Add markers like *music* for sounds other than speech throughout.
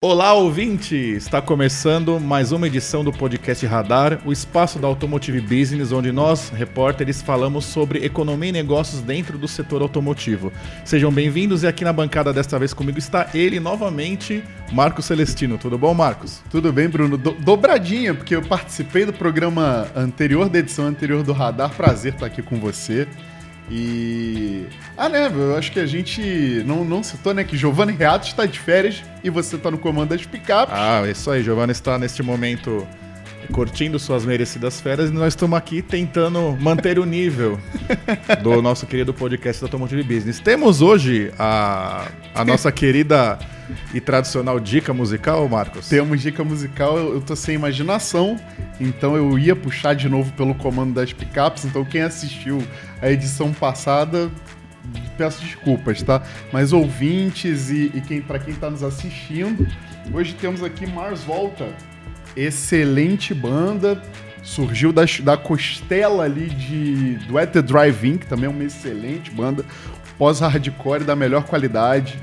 Olá, ouvinte! Está começando mais uma edição do podcast Radar, o espaço da Automotive Business, onde nós, repórteres, falamos sobre economia e negócios dentro do setor automotivo. Sejam bem-vindos e aqui na bancada desta vez comigo está ele novamente, Marcos Celestino. Tudo bom, Marcos? Tudo bem, Bruno? Do dobradinha, porque eu participei do programa anterior, da edição anterior do Radar. Prazer estar aqui com você. E. Ah, né? Eu acho que a gente não, não citou, né? Que Giovanni Reato está de férias e você está no comando das picapes. Ah, é isso aí. Giovanni está neste momento curtindo suas merecidas férias e nós estamos aqui tentando manter o nível *laughs* do nosso querido podcast da Automotive Business. Temos hoje a, a nossa querida e tradicional dica musical, Marcos? Temos dica musical, eu, eu tô sem imaginação, então eu ia puxar de novo pelo comando das picapes, então quem assistiu a edição passada peço desculpas, tá? Mas ouvintes e, e quem para quem está nos assistindo, hoje temos aqui Mars Volta, excelente banda, surgiu da, da costela ali de do At The Drive-In, que também é uma excelente banda, pós-hardcore da melhor qualidade,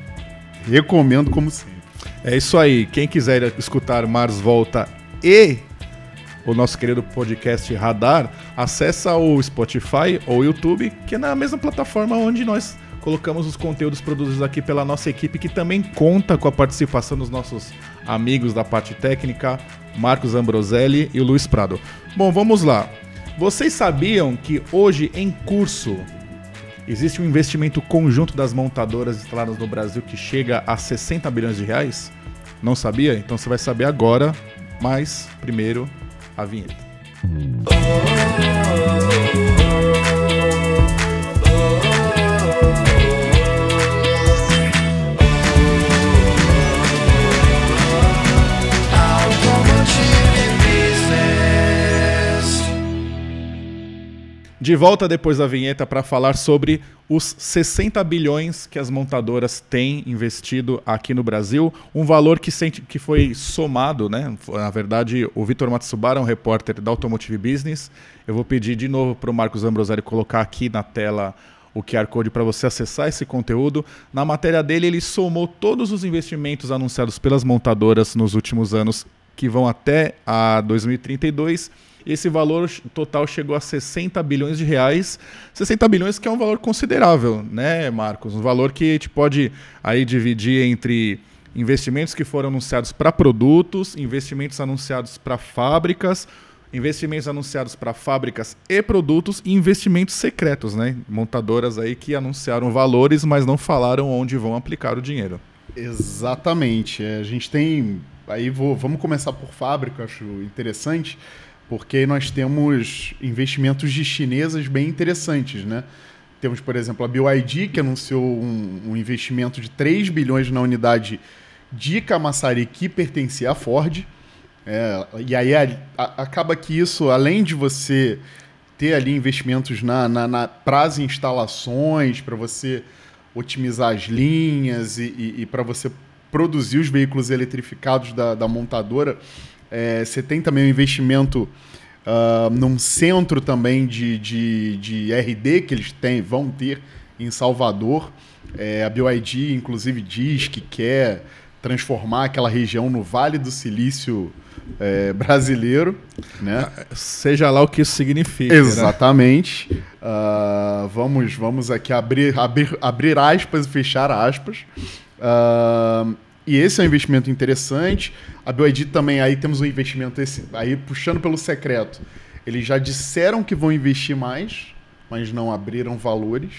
recomendo como sempre. É isso aí, quem quiser escutar Mars Volta e o nosso querido podcast Radar, acessa o Spotify ou YouTube, que é na mesma plataforma onde nós colocamos os conteúdos produzidos aqui pela nossa equipe, que também conta com a participação dos nossos amigos da parte técnica, Marcos Ambroselli e o Luiz Prado. Bom, vamos lá. Vocês sabiam que hoje em curso existe um investimento conjunto das montadoras instaladas no Brasil que chega a 60 bilhões de reais? Não sabia? Então você vai saber agora, mas primeiro a vinheta. De volta depois da vinheta para falar sobre os 60 bilhões que as montadoras têm investido aqui no Brasil, um valor que, sente, que foi somado, né? Na verdade, o Vitor Matsubara, um repórter da Automotive Business. Eu vou pedir de novo para o Marcos Ambrosari colocar aqui na tela o QR Code para você acessar esse conteúdo. Na matéria dele, ele somou todos os investimentos anunciados pelas montadoras nos últimos anos, que vão até a 2032 esse valor total chegou a 60 bilhões de reais. 60 bilhões que é um valor considerável, né, Marcos? Um valor que a gente pode aí dividir entre investimentos que foram anunciados para produtos, investimentos anunciados para fábricas, investimentos anunciados para fábricas e produtos e investimentos secretos, né? Montadoras aí que anunciaram valores, mas não falaram onde vão aplicar o dinheiro. Exatamente. É, a gente tem. Aí vou, vamos começar por fábrica, acho interessante porque nós temos investimentos de chinesas bem interessantes, né? Temos, por exemplo, a BYD, que anunciou um, um investimento de 3 bilhões na unidade de Camaçari que pertencia à Ford. É, e aí a, a, acaba que isso, além de você ter ali investimentos na, na, na para as instalações, para você otimizar as linhas e, e, e para você produzir os veículos eletrificados da, da montadora, é, você tem também um investimento uh, num centro também de, de, de RD que eles têm, vão ter em Salvador. É, a BYD, inclusive, diz que quer transformar aquela região no Vale do Silício é, brasileiro, né? Seja lá o que isso significa. Né? Exatamente. Né? Uh, vamos, vamos aqui abrir, abrir, abrir aspas e fechar aspas. Uh, e esse é um investimento interessante. A BioID também, aí temos um investimento, esse, aí puxando pelo secreto. Eles já disseram que vão investir mais, mas não abriram valores,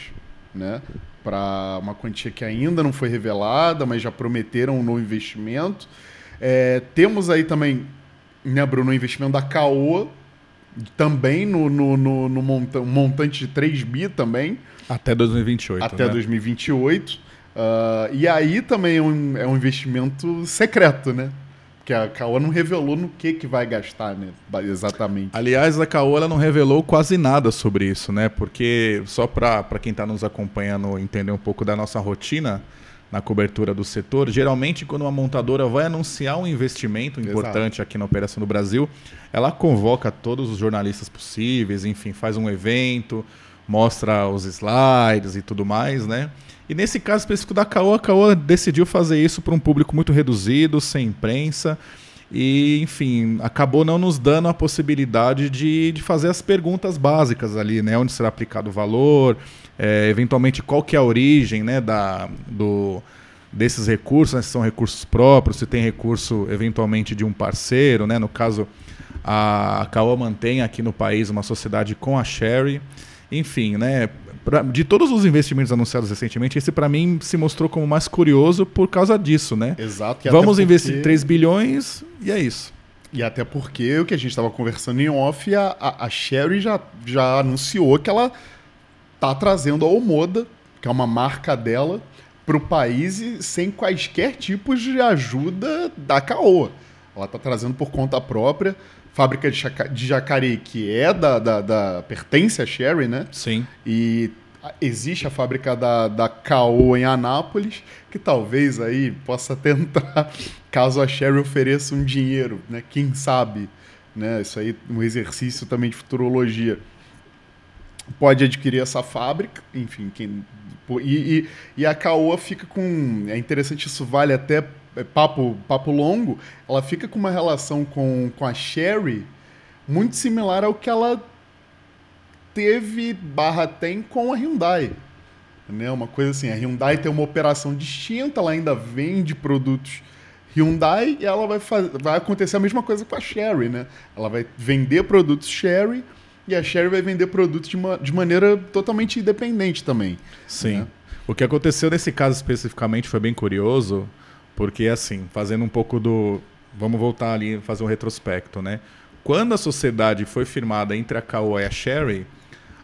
né? Para uma quantia que ainda não foi revelada, mas já prometeram um novo investimento. É, temos aí também, né, Bruno, o investimento da Caoa, também no, no, no, no monta montante de 3 bi também. Até 2028. Até né? 2028. Uh, e aí também é um, é um investimento secreto, né? Porque a Caoa não revelou no que, que vai gastar, né? Exatamente. Aliás, a Caoa não revelou quase nada sobre isso, né? Porque, só para quem está nos acompanhando entender um pouco da nossa rotina na cobertura do setor, geralmente quando uma montadora vai anunciar um investimento importante Exato. aqui na Operação do Brasil, ela convoca todos os jornalistas possíveis, enfim, faz um evento, mostra os slides e tudo mais, né? E nesse caso específico da Caoa, a Caoa decidiu fazer isso para um público muito reduzido, sem imprensa. E, enfim, acabou não nos dando a possibilidade de, de fazer as perguntas básicas ali, né? Onde será aplicado o valor, é, eventualmente qual que é a origem né, da, do, desses recursos, né, se são recursos próprios, se tem recurso eventualmente de um parceiro, né? No caso, a Caoa mantém aqui no país uma sociedade com a Sherry. Enfim, né? Pra, de todos os investimentos anunciados recentemente, esse para mim se mostrou como mais curioso por causa disso, né? Exato. Vamos porque... investir 3 bilhões e é isso. E até porque o que a gente estava conversando em off, a, a, Sherry já, já anunciou que ela tá trazendo a Omoda, que é uma marca dela, para o país sem quaisquer tipos de ajuda da Caoa. Ela tá trazendo por conta própria fábrica de, de Jacareí, que é da, da, da, pertence a Sherry, né? Sim. E existe a fábrica da, da Caô em Anápolis, que talvez aí possa *laughs* tentar, caso a Sherry ofereça um dinheiro, né? Quem sabe, né? Isso aí um exercício também de futurologia. Pode adquirir essa fábrica, enfim, quem, e, e, e a Caoa fica com. É interessante, isso vale até papo, papo longo, ela fica com uma relação com, com a Sherry muito similar ao que ela teve barra tem com a Hyundai. Né? Uma coisa assim, a Hyundai tem uma operação distinta, ela ainda vende produtos Hyundai e ela vai, fazer, vai acontecer a mesma coisa com a Sherry, né? Ela vai vender produtos Sherry e a Sherry vai vender produtos de, uma, de maneira totalmente independente também. Sim. Né? O que aconteceu nesse caso especificamente foi bem curioso, porque, assim, fazendo um pouco do. Vamos voltar ali fazer um retrospecto, né? Quando a sociedade foi firmada entre a Caoa e a Sherry,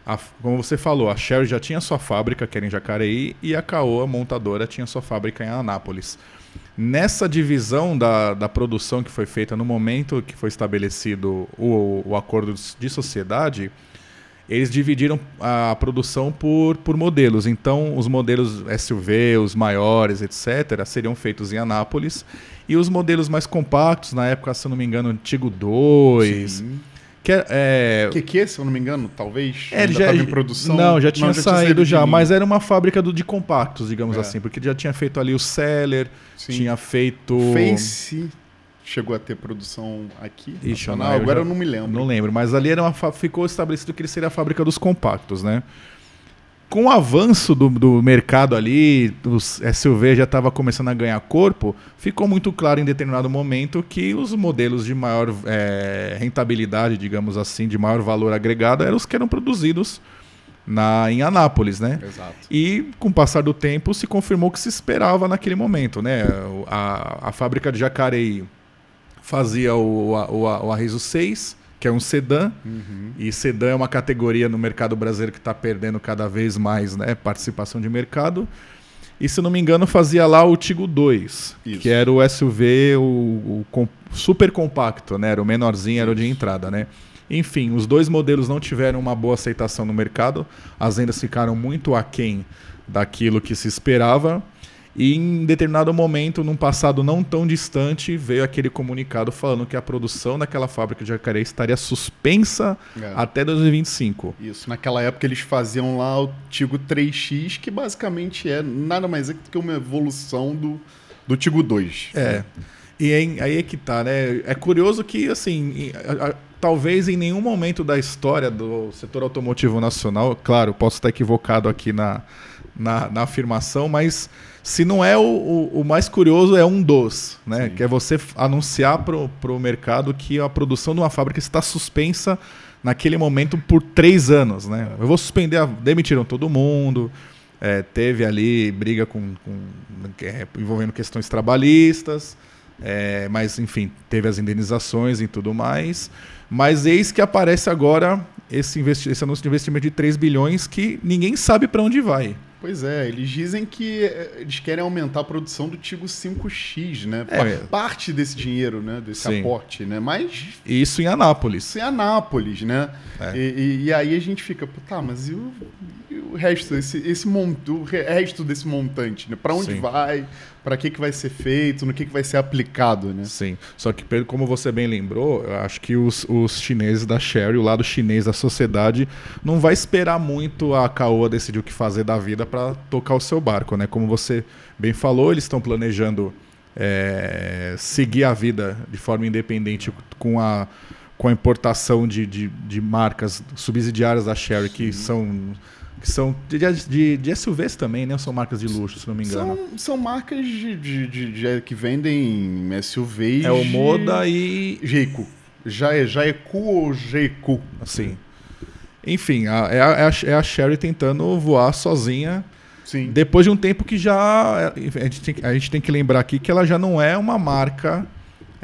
a, como você falou, a Sherry já tinha sua fábrica, que era em Jacareí, e a Caoa, montadora, tinha sua fábrica em Anápolis. Nessa divisão da, da produção que foi feita no momento que foi estabelecido o, o acordo de sociedade, eles dividiram a produção por, por modelos. Então, os modelos SUV, os maiores, etc., seriam feitos em Anápolis. E os modelos mais compactos, na época, se eu não me engano, Antigo 2. Sim. Que é, é... Que, que, se eu não me engano, talvez é, já estava em produção. Não, já tinha não, já saído tinha já, mas era uma fábrica do, de compactos, digamos é. assim, porque já tinha feito ali o Seller, Sim. tinha feito. Face chegou a ter produção aqui? Ixi, não, agora eu, já, eu, não me lembro. Não lembro, mas ali era uma, ficou estabelecido que ele seria a fábrica dos compactos, né? Com o avanço do, do mercado ali, os SUV já estava começando a ganhar corpo, ficou muito claro em determinado momento que os modelos de maior é, rentabilidade, digamos assim, de maior valor agregado, eram os que eram produzidos na, em Anápolis, né? Exato. E com o passar do tempo se confirmou que se esperava naquele momento, né? A, a fábrica de Jacareí fazia o, o, o Arriso 6, que é um sedã, uhum. e sedã é uma categoria no mercado brasileiro que está perdendo cada vez mais né, participação de mercado. E se não me engano, fazia lá o Tigo 2, Isso. que era o SUV, o, o, super compacto, né? Era o menorzinho, era o de entrada, né? Enfim, os dois modelos não tiveram uma boa aceitação no mercado, as vendas ficaram muito aquém daquilo que se esperava. E em determinado momento, num passado não tão distante, veio aquele comunicado falando que a produção daquela fábrica de Jacareí estaria suspensa é. até 2025. Isso, naquela época eles faziam lá o Tigo 3X, que basicamente é nada mais é do que uma evolução do, do Tigo 2. É. E aí, aí é que tá, né? É curioso que, assim, a, a, talvez em nenhum momento da história do setor automotivo nacional, claro, posso estar equivocado aqui na, na, na afirmação, mas se não é o, o, o, mais curioso, é um dos, né? Sim. Que é você anunciar para o mercado que a produção de uma fábrica está suspensa naquele momento por três anos, né? Eu vou suspender, a... demitiram todo mundo, é, teve ali briga com, com é, envolvendo questões trabalhistas, é, mas enfim, teve as indenizações e tudo mais. Mas eis que aparece agora esse, esse anúncio de investimento de 3 bilhões que ninguém sabe para onde vai. Pois é, eles dizem que eh, eles querem aumentar a produção do Tigo 5X, né? É, Parte desse dinheiro, né? Desse sim. aporte, né? Mas. Isso em Anápolis. Isso em Anápolis, né? É. E, e, e, aí a gente fica, tá, mas e o, o resto, esse, esse monto, o resto desse montante, né? Para onde Sim. vai, para que, que vai ser feito, no que, que vai ser aplicado, né? Sim. Só que, como você bem lembrou, eu acho que os, os chineses da Sherry, o lado chinês da sociedade, não vai esperar muito a Caoa decidir o que fazer da vida para tocar o seu barco, né? Como você bem falou, eles estão planejando é, seguir a vida de forma independente com a com a importação de, de, de marcas subsidiárias da Sherry, que são que são de, de, de, SUVs também, né? São marcas de luxo, se não me engano. São, são marcas de, de, de, que vendem SUVs. É o Moda e. Jeico. Já é Jaeku ou Jeiku? Assim. Enfim, a, é, a, é a é Sherry tentando voar sozinha. Sim. Depois de um tempo que já. A gente, tem, a gente tem que lembrar aqui que ela já não é uma marca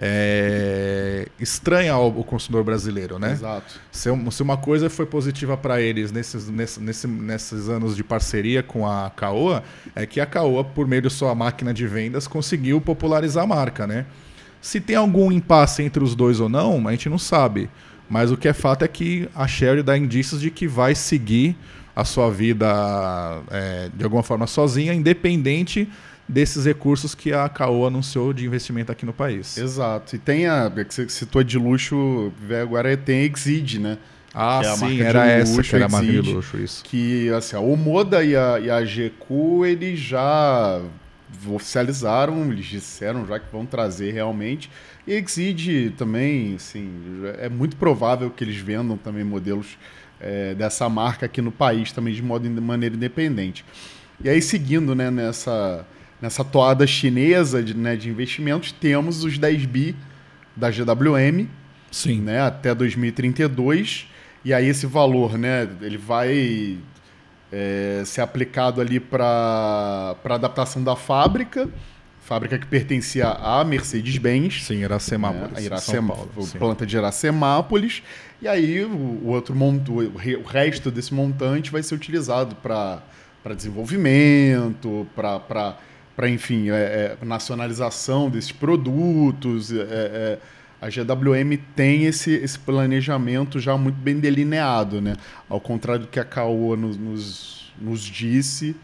é, estranha ao, ao, consumidor brasileiro, né? Exato. Se, se uma coisa foi positiva para eles nesses, nesse, nesse, nesses anos de parceria com a Caoa, é que a Caoa, por meio de sua máquina de vendas, conseguiu popularizar a marca, né? Se tem algum impasse entre os dois ou não, a gente não sabe. Mas o que é fato é que a Sherry dá indícios de que vai seguir a sua vida é, de alguma forma sozinha, independente desses recursos que a Caoa anunciou de investimento aqui no país. Exato. E tem a, que você citou de luxo, agora tem a Exid, né? Ah, é sim, era essa luxo, que era a marca de luxo, isso. Que, assim, o Moda e a, e a GQ, eles já oficializaram, eles disseram já que vão trazer realmente. E a Exid também, assim, é muito provável que eles vendam também modelos é, dessa marca aqui no país, também de modo, de maneira independente. E aí, seguindo né, nessa nessa toada chinesa de, né, de investimentos, temos os 10 bi da GWM Sim. Né, até 2032. E aí esse valor né, ele vai é, ser aplicado ali para adaptação da fábrica, fábrica que pertencia à Mercedes-Benz. Sim, Iracemápolis. Né, Iracema, planta de Iracemápolis. E aí o, o outro monto, o resto desse montante vai ser utilizado para desenvolvimento, para para, enfim, é, é, nacionalização desses produtos. É, é a GWM tem esse, esse planejamento já muito bem delineado, né? Ao contrário do que a Caoa nos, nos, nos disse,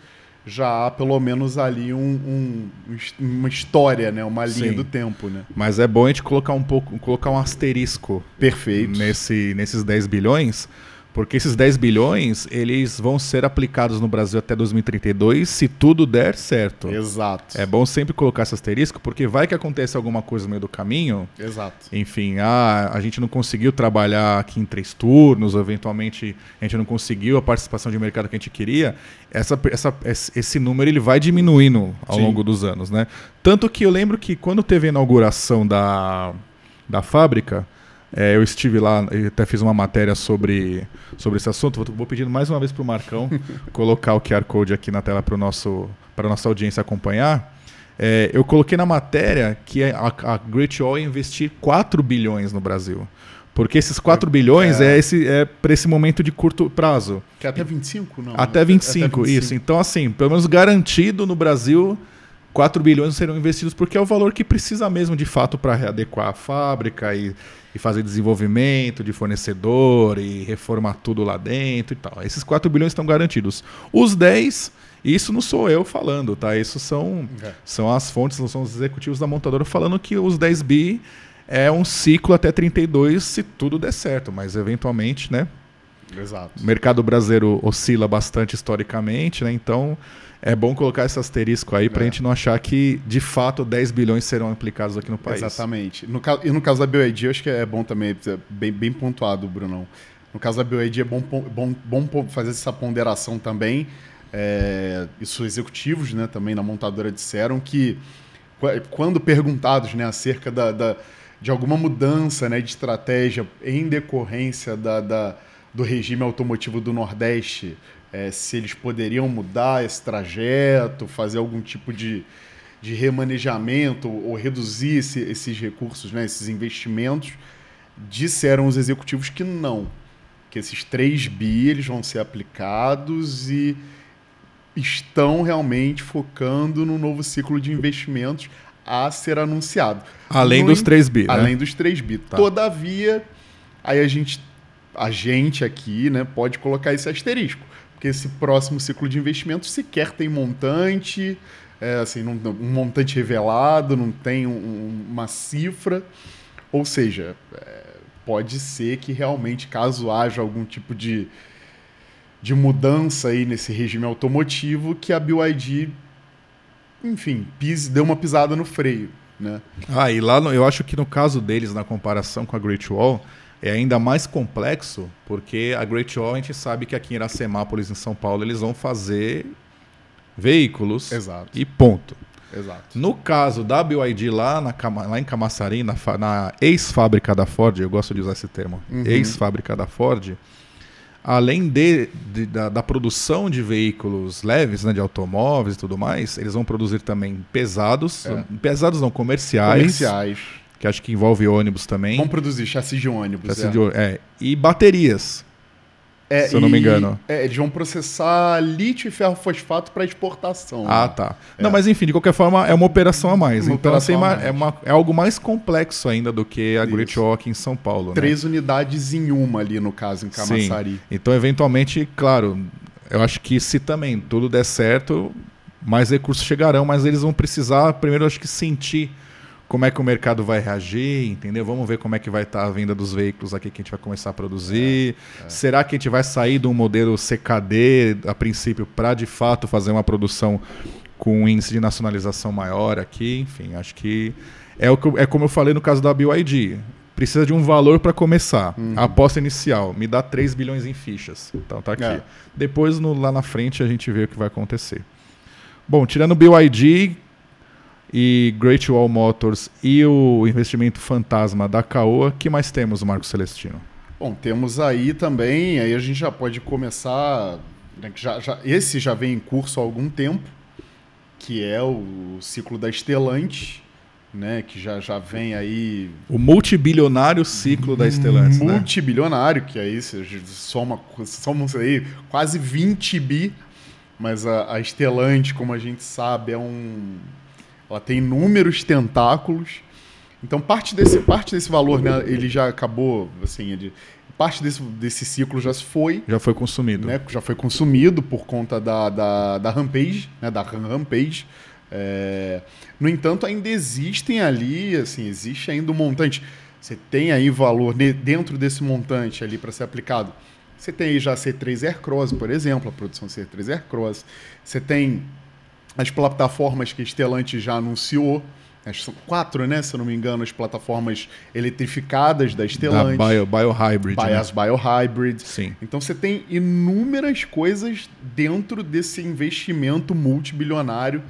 já há pelo menos ali um, um, uma história, né? Uma linha Sim. do tempo, né? Mas é bom a gente colocar um pouco, colocar um asterisco Perfeito. Nesse, nesses 10 bilhões, porque esses 10 bilhões, eles vão ser aplicados no Brasil até 2032, se tudo der certo. Exato. É bom sempre colocar esse asterisco, porque vai que acontece alguma coisa no meio do caminho. Exato. Enfim, ah, a gente não conseguiu trabalhar aqui em três turnos, eventualmente a gente não conseguiu a participação de mercado que a gente queria. Essa, essa, esse número ele vai diminuindo ao Sim. longo dos anos, né? Tanto que eu lembro que quando teve a inauguração da, da fábrica, é, eu estive lá e até fiz uma matéria sobre, sobre esse assunto. Vou, vou pedindo mais uma vez para o Marcão *laughs* colocar o QR Code aqui na tela para a nossa audiência acompanhar. É, eu coloquei na matéria que a, a Great Wall ia investir 4 bilhões no Brasil. Porque esses 4 bilhões é, é esse, é para esse momento de curto prazo. Que é até 25, não? Até 25, até 25, isso. Então, assim, pelo menos garantido no Brasil 4 bilhões serão investidos porque é o valor que precisa mesmo de fato para readequar a fábrica e, e, fazer desenvolvimento de fornecedor e reformar tudo lá dentro e tal. Esses 4 bilhões estão garantidos. Os 10, isso não sou eu falando, tá? Isso são, é. são as fontes, são os executivos da montadora falando que os 10 bi é um ciclo até 32 se tudo der certo, mas eventualmente, né? Exato. O mercado brasileiro oscila bastante historicamente, né? Então é bom colocar esse asterisco aí para a é. gente não achar que, de fato, 10 bilhões serão aplicados aqui no país. Exatamente. No, e no caso da BioID, acho que é bom também, é bem, bem pontuado, Brunão. No caso da BioID, é bom, bom, bom fazer essa ponderação também. É, isso executivos né, também na montadora disseram que, quando perguntados né, acerca da, da de alguma mudança né, de estratégia em decorrência da, da do regime automotivo do Nordeste, é, se eles poderiam mudar esse trajeto, fazer algum tipo de, de remanejamento ou reduzir esse, esses recursos, né, esses investimentos, disseram os executivos que não, que esses 3 bi eles vão ser aplicados e estão realmente focando no novo ciclo de investimentos a ser anunciado. Além no, dos 3 bi. Né? Além dos 3 bi. Tá. Todavia, aí a gente, a gente aqui né, pode colocar esse asterisco. Esse próximo ciclo de investimento sequer tem montante, é, assim, um montante revelado, não tem um, uma cifra. Ou seja, é, pode ser que realmente, caso haja algum tipo de, de mudança aí nesse regime automotivo, que a BYD, enfim, pise, dê uma pisada no freio. Né? Ah, e lá no, eu acho que no caso deles, na comparação com a Great Wall, é ainda mais complexo, porque a Great Wall a gente sabe que aqui em Iracemápolis, em São Paulo, eles vão fazer veículos Exato. e ponto. Exato. No caso da BYD lá, na, lá em Camaçari, na, na ex-fábrica da Ford, eu gosto de usar esse termo, uhum. ex-fábrica da Ford, além de, de da, da, produção de veículos leves, né, de automóveis e tudo mais, eles vão produzir também pesados, é. pesados não, comerciais. Comerciais. Que acho que envolve ônibus também. Vão produzir chassi de ônibus. Chassi é. De, é, e baterias. É, se eu não me engano. É, eles vão processar lítio e ferro fosfato para exportação. Ah, né? tá. É. Não, mas enfim, de qualquer forma, é uma operação a mais. Uma então, assim, mais. É, uma, é algo mais complexo ainda do que a. Great Walk em São Paulo. Né? Três né? unidades em uma ali, no caso, em Camaçari. Sim. Então, eventualmente, claro, eu acho que se também tudo der certo, mais recursos chegarão, mas eles vão precisar, primeiro, acho que sentir como é que o mercado vai reagir, entendeu? Vamos ver como é que vai estar tá a venda dos veículos aqui que a gente vai começar a produzir. É, é. Será que a gente vai sair de um modelo CKD a princípio para de fato fazer uma produção com um índice de nacionalização maior aqui? Enfim, acho que é o que é como eu falei no caso da BYD. Precisa de um valor para começar. Uhum. A aposta inicial, me dá 3 bilhões em fichas. Então tá aqui. É. Depois no, lá na frente a gente vê o que vai acontecer. Bom, tirando o BYD, e Great Wall Motors e o investimento fantasma da Caoa, que mais temos, Marco Celestino? Bom, temos aí também, aí a gente já pode começar, né, já, já, esse já vem em curso há algum tempo, que é o ciclo da Estelante, né, que já, já vem aí... O multibilionário ciclo da Stellantis, né? Multibilionário, que aí soma, somos aí quase 20 bi, mas a, a Stellantis, como a gente sabe, é um ela tem inúmeros tentáculos. Então, parte desse, parte desse valor, né, ele já acabou, assim, ele, parte desse, desse ciclo já foi. Já foi consumido. Né, já foi consumido por conta da, da, da Rampage, né, da Rampage. É, no entanto, ainda existem ali, assim, existe ainda um montante. Você tem aí valor dentro desse montante ali para ser aplicado. Você tem aí já C3 Aircross, por exemplo, a produção C3 Aircross. Você tem as plataformas que a Stellantis já anunciou. São quatro, né? Se eu não me engano, as plataformas eletrificadas da Stellantis. Da Bio, Bio Hybrid. Né? As Bio Hybrid. Sim. Então você tem inúmeras coisas dentro desse investimento multibilionário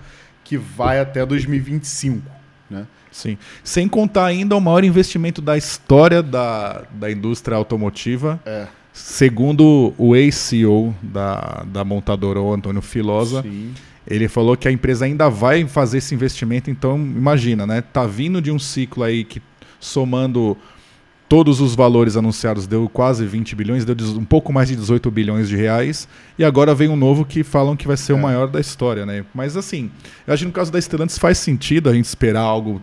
que vai até 2025. Né? Sim. Sem contar ainda o maior investimento da história da, da indústria automotiva. É. Segundo o ex-CEO da, da montadora, o Antônio Filosa. Sim ele falou que a empresa ainda vai fazer esse investimento, então imagina, né? Tá vindo de um ciclo aí que somando todos os valores anunciados deu quase 20 bilhões, deu um pouco mais de 18 bilhões de reais, e agora vem um novo que falam que vai ser é. o maior da história, né? Mas assim, eu acho que no caso da Stellantis faz sentido a gente esperar algo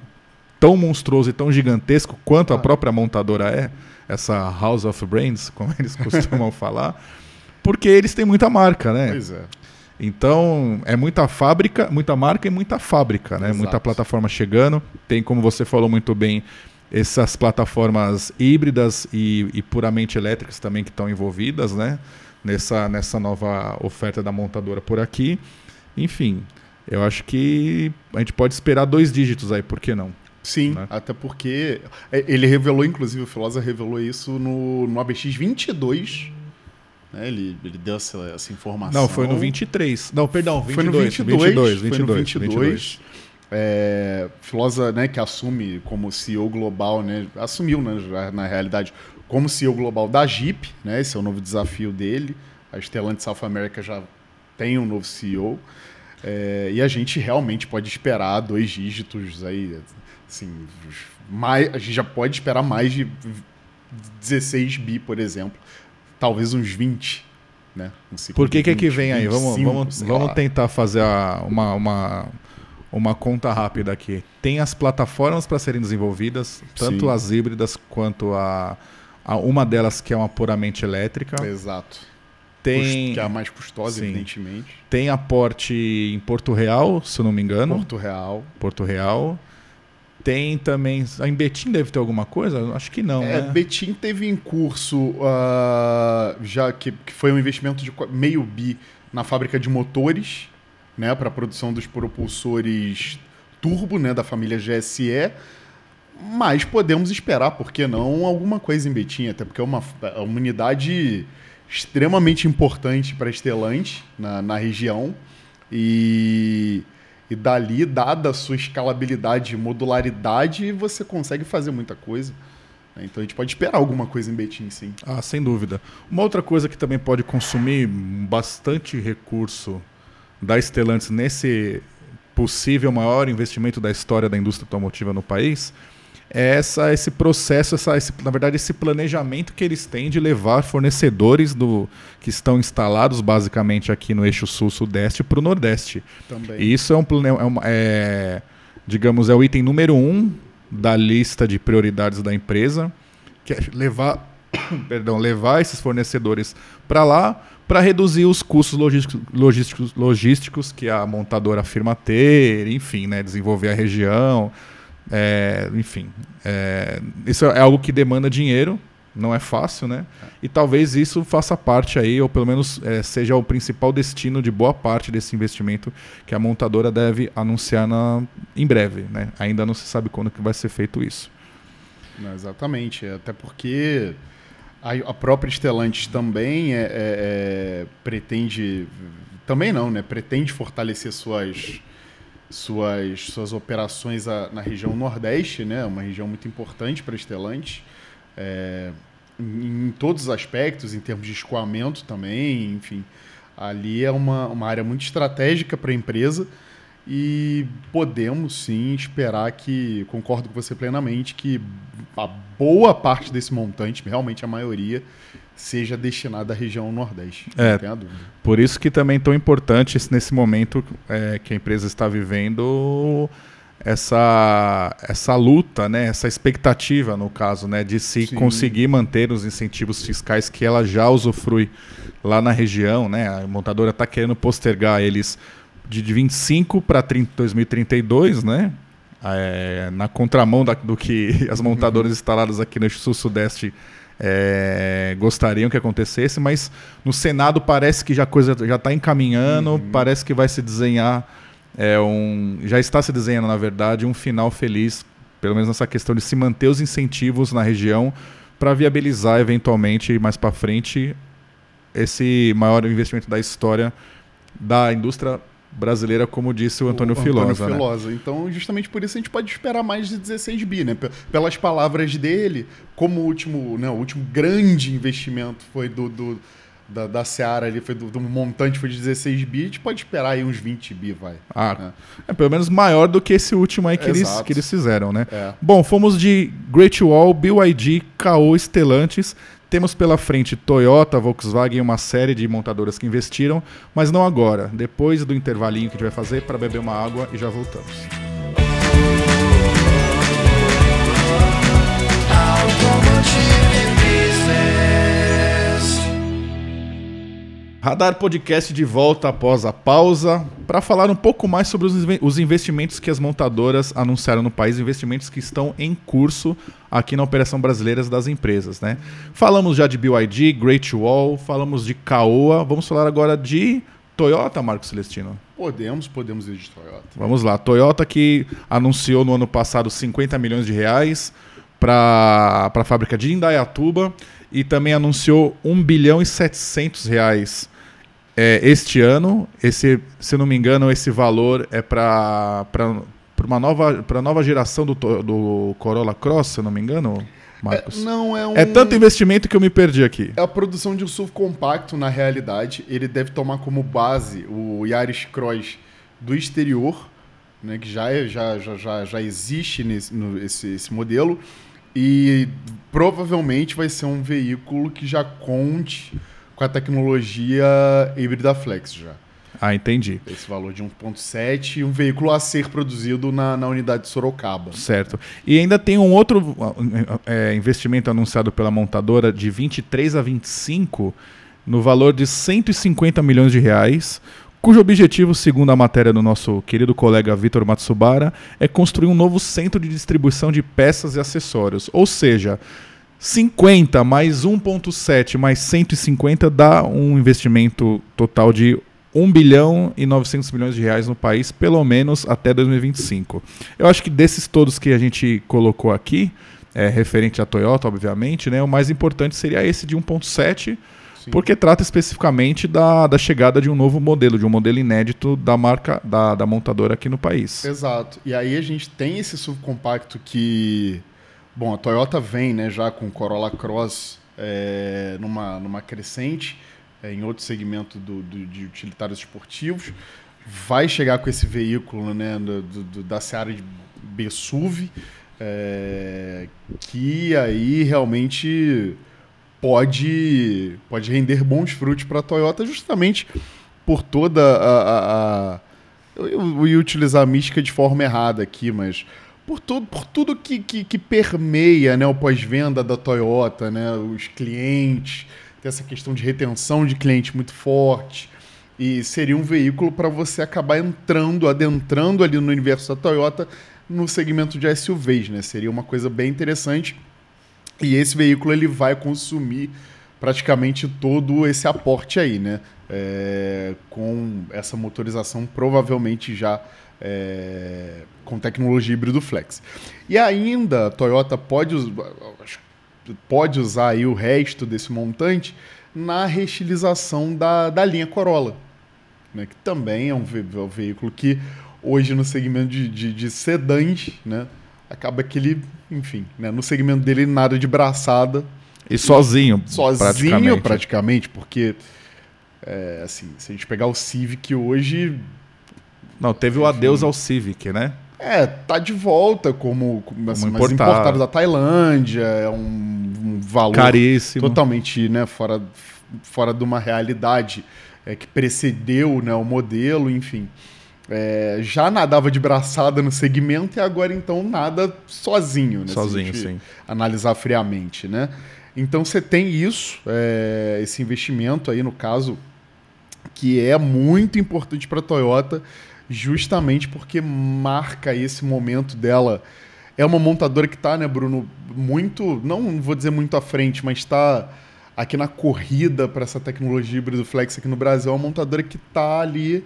tão monstruoso e tão gigantesco quanto ah. a própria montadora é, essa House of Brands, como eles *laughs* costumam falar, porque eles têm muita marca, né? Pois é. Então, é muita fábrica, muita marca e muita fábrica, né? Muita plataforma chegando. Tem, como você falou muito bem, essas plataformas híbridas e, e puramente elétricas também que estão envolvidas, né? Nessa, nessa nova oferta da montadora por aqui. Enfim, eu acho que a gente pode esperar dois dígitos aí, por que não? Sim, né? até porque é, ele revelou, inclusive o Filosa revelou isso no, no ABX 22, né? Ele, ele deu essa, essa informação. Não, foi no 23. Não, perdão, 22. Foi no 22. 22, 22, foi no 22. 22. É, Filosa, né, que assume como CEO global, né, assumiu, né, na realidade, como CEO global da Jeep, né, esse é o novo desafio dele. A Stellantis South America já tem um novo CEO. É, e a gente realmente pode esperar dois dígitos aí, assim, mais, a gente já pode esperar mais de 16 bi, por exemplo, talvez uns 20. Né? Um Por que, que é que vem aí? Vamos, vamos, vamos tentar fazer a, uma, uma, uma conta rápida aqui. Tem as plataformas para serem desenvolvidas, tanto Sim. as híbridas quanto a, a, uma delas que é uma puramente elétrica. Exato. Tem, que é a mais custosa, Sim. evidentemente. tem aporte em Porto Real, se eu não me engano. Porto Real. Porto Real. Tem também. A em Betim deve ter alguma coisa? Acho que não, É, né? Betim teve em curso, ah, já que, que foi um investimento de meio bi na fábrica de motores, né, para a produção dos propulsores turbo, né, da família GSE. Mas podemos esperar, por que não, alguma coisa em Betim, até porque é uma, é uma unidade extremamente importante para Estelante na, na região. E, e dali, dada a sua escalabilidade e modularidade, você consegue fazer muita coisa. né? Então a gente pode esperar alguma coisa em Betim, sim. Ah, sem dúvida. Uma outra coisa que também pode consumir bastante recurso da Stellantis nesse possível maior investimento da história da indústria automotiva no país essa, esse processo, essa, esse, na verdade, esse planejamento que eles têm de levar fornecedores do, que estão instalados basicamente aqui no eixo sul-sudeste para o nordeste. Também. E isso é um é, uma- é, digamos, é o item número um da lista de prioridades da empresa, que é levar, *coughs* perdão, levar esses fornecedores para lá para reduzir os custos logísticos, logísticos, logísticos que a montadora afirma ter, enfim, né, desenvolver a região, é, enfim, é, isso é algo que demanda dinheiro, não é fácil, né? E talvez isso faça parte aí, ou pelo menos é, seja o principal destino de boa parte desse investimento que a montadora deve anunciar na, em breve, né? Ainda não se sabe quando que vai ser feito isso. Não, exatamente. Até porque a, a própria Stellantis também é, é- é- pretende. Também não, né? Pretende fortalecer suas, suas, suas operações a- na região Nordeste, né? Uma região muito importante para a Stellantis. É, em, em todos os aspectos, em termos de escoamento também, enfim. Ali é uma, uma área muito estratégica para a empresa e podemos sim esperar que, concordo com você plenamente, que a boa parte desse montante, realmente a maioria, seja destinada à região Nordeste. É. Não tenha dúvida. Por isso que também é tão importante esse- nesse momento é, que a empresa está vivendo essa, essa luta, né, essa expectativa, no caso, né, de se Sim. conseguir manter os incentivos fiscais que ela já usufrui lá na região. Né, a montadora está querendo postergar eles de de 25 para 2032, né? É, na contramão da- do que *laughs* as montadoras instaladas aqui no sul-sudeste é, gostariam que acontecesse, mas no Senado parece que já a coisa já está encaminhando, parece que vai se desenhar é, um, já está se desenhando na verdade um final feliz, pelo menos nessa questão de se manter os incentivos na região para viabilizar eventualmente mais para frente esse maior investimento da história da indústria brasileira, como disse o Antônio Filosa. né? Filosa. Então, justamente por isso a gente pode esperar mais de 16 bi, né? Pelas palavras dele, como o último, né, o último grande investimento foi do, do- da, da Seara ali, foi do, do montante foi de 16 bi, a gente pode esperar aí uns 20 bi, vai. Ah, é pelo menos maior do que esse último aí que, eles, que eles fizeram, né? É. Bom, fomos de Great Wall, BYD, Caoa, Stellantis. Temos pela frente Toyota, Volkswagen e uma série de montadoras que investiram, mas não agora. Depois do intervalinho que a gente vai fazer para beber uma água e já voltamos. Radar Podcast de volta após a pausa para falar um pouco mais sobre os inve- os investimentos que as montadoras anunciaram no país, investimentos que estão em curso aqui na Operação Brasileiras das Empresas. Né? Falamos já de BYD, Great Wall, falamos de Caoa, vamos falar agora de Toyota, Marcos Celestino. Podemos, podemos ir de Toyota. Vamos lá, Toyota que anunciou no ano passado 50 milhões de reais para a fábrica de Indaiatuba e também anunciou 1 bilhão e 700 reais é, este ano. Esse, se não me engano, esse valor é para uma nova, pra nova geração do, do Corolla Cross, se não me engano, Marcos. É, não é um. É tanto investimento que eu me perdi aqui. É a produção de um SUV compacto, na realidade. Ele deve tomar como base o Yaris Cross do exterior, né, que já, é, já, já, já, já existe nesse, no, esse, esse modelo. E provavelmente vai ser um veículo que já conte com a tecnologia híbrida flex já. Ah, entendi. Esse valor de 1.7 e um veículo a ser produzido na, na unidade de Sorocaba. Certo. E ainda tem um outro é, investimento anunciado pela montadora de 23 a 25 no valor de 150 milhões de reais, cujo objetivo, segundo a matéria do nosso querido colega Vitor Matsubara, é construir um novo centro de distribuição de peças e acessórios. Ou seja, 50 mais 1,7 mais 150 dá um investimento total de 1 bilhão e 900 milhões de reais no país, pelo menos até 2025. Eu acho que desses todos que a gente colocou aqui, é, referente à Toyota, obviamente, né, o mais importante seria esse de 1.7, porque trata especificamente da, da chegada de um novo modelo, de um modelo inédito da marca, da, da montadora aqui no país. Exato. E aí a gente tem esse subcompacto que... Bom, a Toyota vem né, já com Corolla Cross é, numa, numa crescente, é, em outro segmento do, do, de utilitários esportivos. Vai chegar com esse veículo né, do, do da Seara de BSUV, é, que aí realmente pode, pode render bons frutos para a Toyota, justamente por toda a. a, a eu, ia utilizar a mística de forma errada aqui, mas por tudo, por tudo que, que, que permeia né, o pós-venda da Toyota, né, os clientes, tem essa questão de retenção de cliente muito forte. E seria um veículo para você acabar entrando, adentrando ali no universo da Toyota no segmento de SUVs, né? Seria uma coisa bem interessante. E esse veículo ele vai consumir praticamente todo esse aporte aí, né? É, com essa motorização provavelmente já é, com tecnologia híbrido flex. E ainda a Toyota pode, pode usar aí o resto desse montante na reestilização da, da linha Corolla, né, que também é um, ve é um, veículo que hoje no segmento de, de, de sedãs, né, acaba que ele, enfim, né, no segmento dele nada de braçada. E sozinho, sozinho praticamente, praticamente porque é, assim, se a gente pegar o Civic hoje... Não, teve o adeus ao Civic, né? É, tá de volta como, como assim, importado. importado da Tailândia, é um, um, valor Caríssimo. totalmente né, fora, fora de uma realidade é, que precedeu né, o modelo, enfim. É, já nadava de braçada no segmento e agora então nada sozinho, né? Sozinho, sim. Analisar friamente, né? Então você tem isso, é, esse investimento aí no caso, que é muito importante para a Toyota justamente porque marca esse momento dela. É uma montadora que está, né, Bruno, muito, não vou dizer muito à frente, mas está aqui na corrida para essa tecnologia híbrido flex aqui no Brasil. É uma montadora que está ali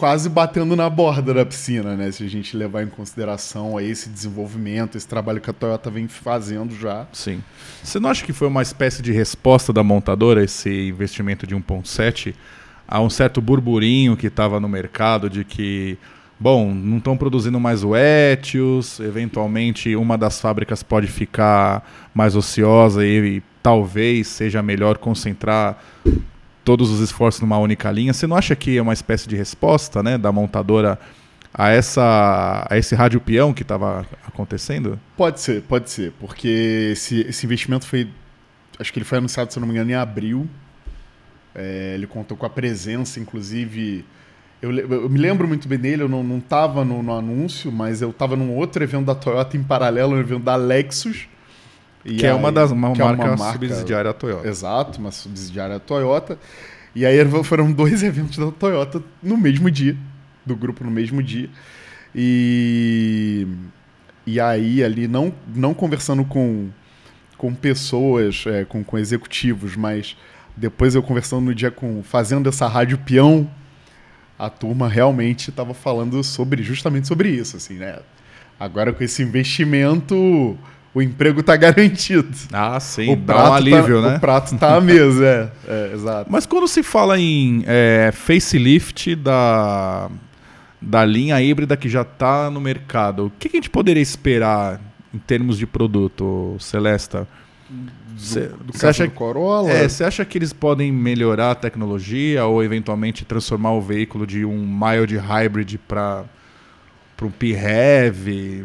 quase batendo na borda da piscina, né? Se a gente levar em consideração esse desenvolvimento, esse trabalho que a Toyota vem fazendo já. Sim. Você não acha que foi uma espécie de resposta da montadora esse investimento de 1.7 há um certo burburinho que estava no mercado de que, bom, não estão produzindo mais o Etios, eventualmente uma das fábricas pode ficar mais ociosa e, e talvez seja melhor concentrar todos os esforços numa única linha. Você não acha que é uma espécie de resposta né, da montadora a, essa, a esse rádio peão que estava acontecendo? Pode ser, pode ser, porque esse, esse investimento foi. Acho que ele foi anunciado, se não me engano, em abril é, ele contou com a presença, inclusive. Eu, eu, me lembro muito bem dele, eu não estava no, no, anúncio, mas eu estava num outro evento da Toyota em paralelo, um evento da Lexus. que aí, é uma das uma, marca, é uma marca subsidiária da Toyota. Exato, uma subsidiária da Toyota. E aí foram dois *laughs* eventos da Toyota no mesmo dia, do grupo no mesmo dia. E, e aí ali, não, não conversando com, com pessoas, é, com, com executivos, mas depois eu conversando no dia com. fazendo essa rádio peão, a turma realmente estava falando sobre justamente sobre isso, assim, né? Agora com esse investimento, o emprego está *laughs* garantido. Ah, sim, o dá um alívio, tá, né? O prato está à mesa, é, *laughs* é, exato. Mas quando se fala em é, facelift da, da linha híbrida que já está no mercado, o que, que, a gente poderia esperar em termos de produto, Celesta? Cê, do, do acha, do Corolla? É, você acha que eles podem melhorar a tecnologia ou eventualmente transformar o veículo de um mild hybrid para um PHEV?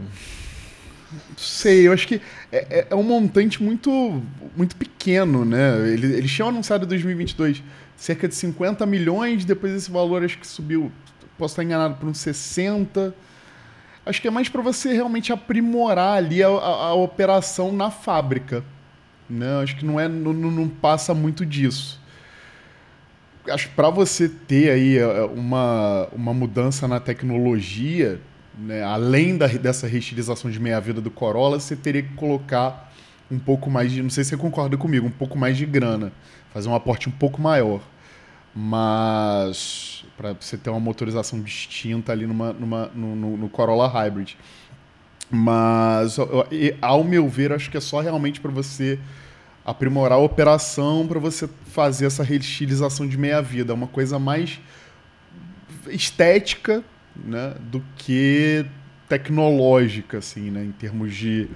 Sei, eu acho que é, é, é, um montante muito, muito pequeno, né? Eles, eles tinham anunciado em 2022 cerca de 50 milhões, depois esse valor acho que subiu, posso estar enganado, por uns 60 acho que é mais para você realmente aprimorar ali a, a, a, operação na fábrica. Né? Acho que não, é, não, não passa muito disso. acho que para você ter aí é, uma, uma mudança na tecnologia, né, além da, dessa reestilização de meia-vida do Corolla, você teria que colocar um pouco mais de. Não sei se você concorda comigo, um pouco mais de grana. Fazer um aporte um pouco maior. Mas. para você ter uma motorização distinta ali numa, numa, no, no, no Corolla Hybrid. Mas, ao meu ver, acho que é só realmente para você aprimorar a operação, para você fazer essa reestilização de meia-vida. É uma coisa mais estética né, do que tecnológica, assim, né, em termos de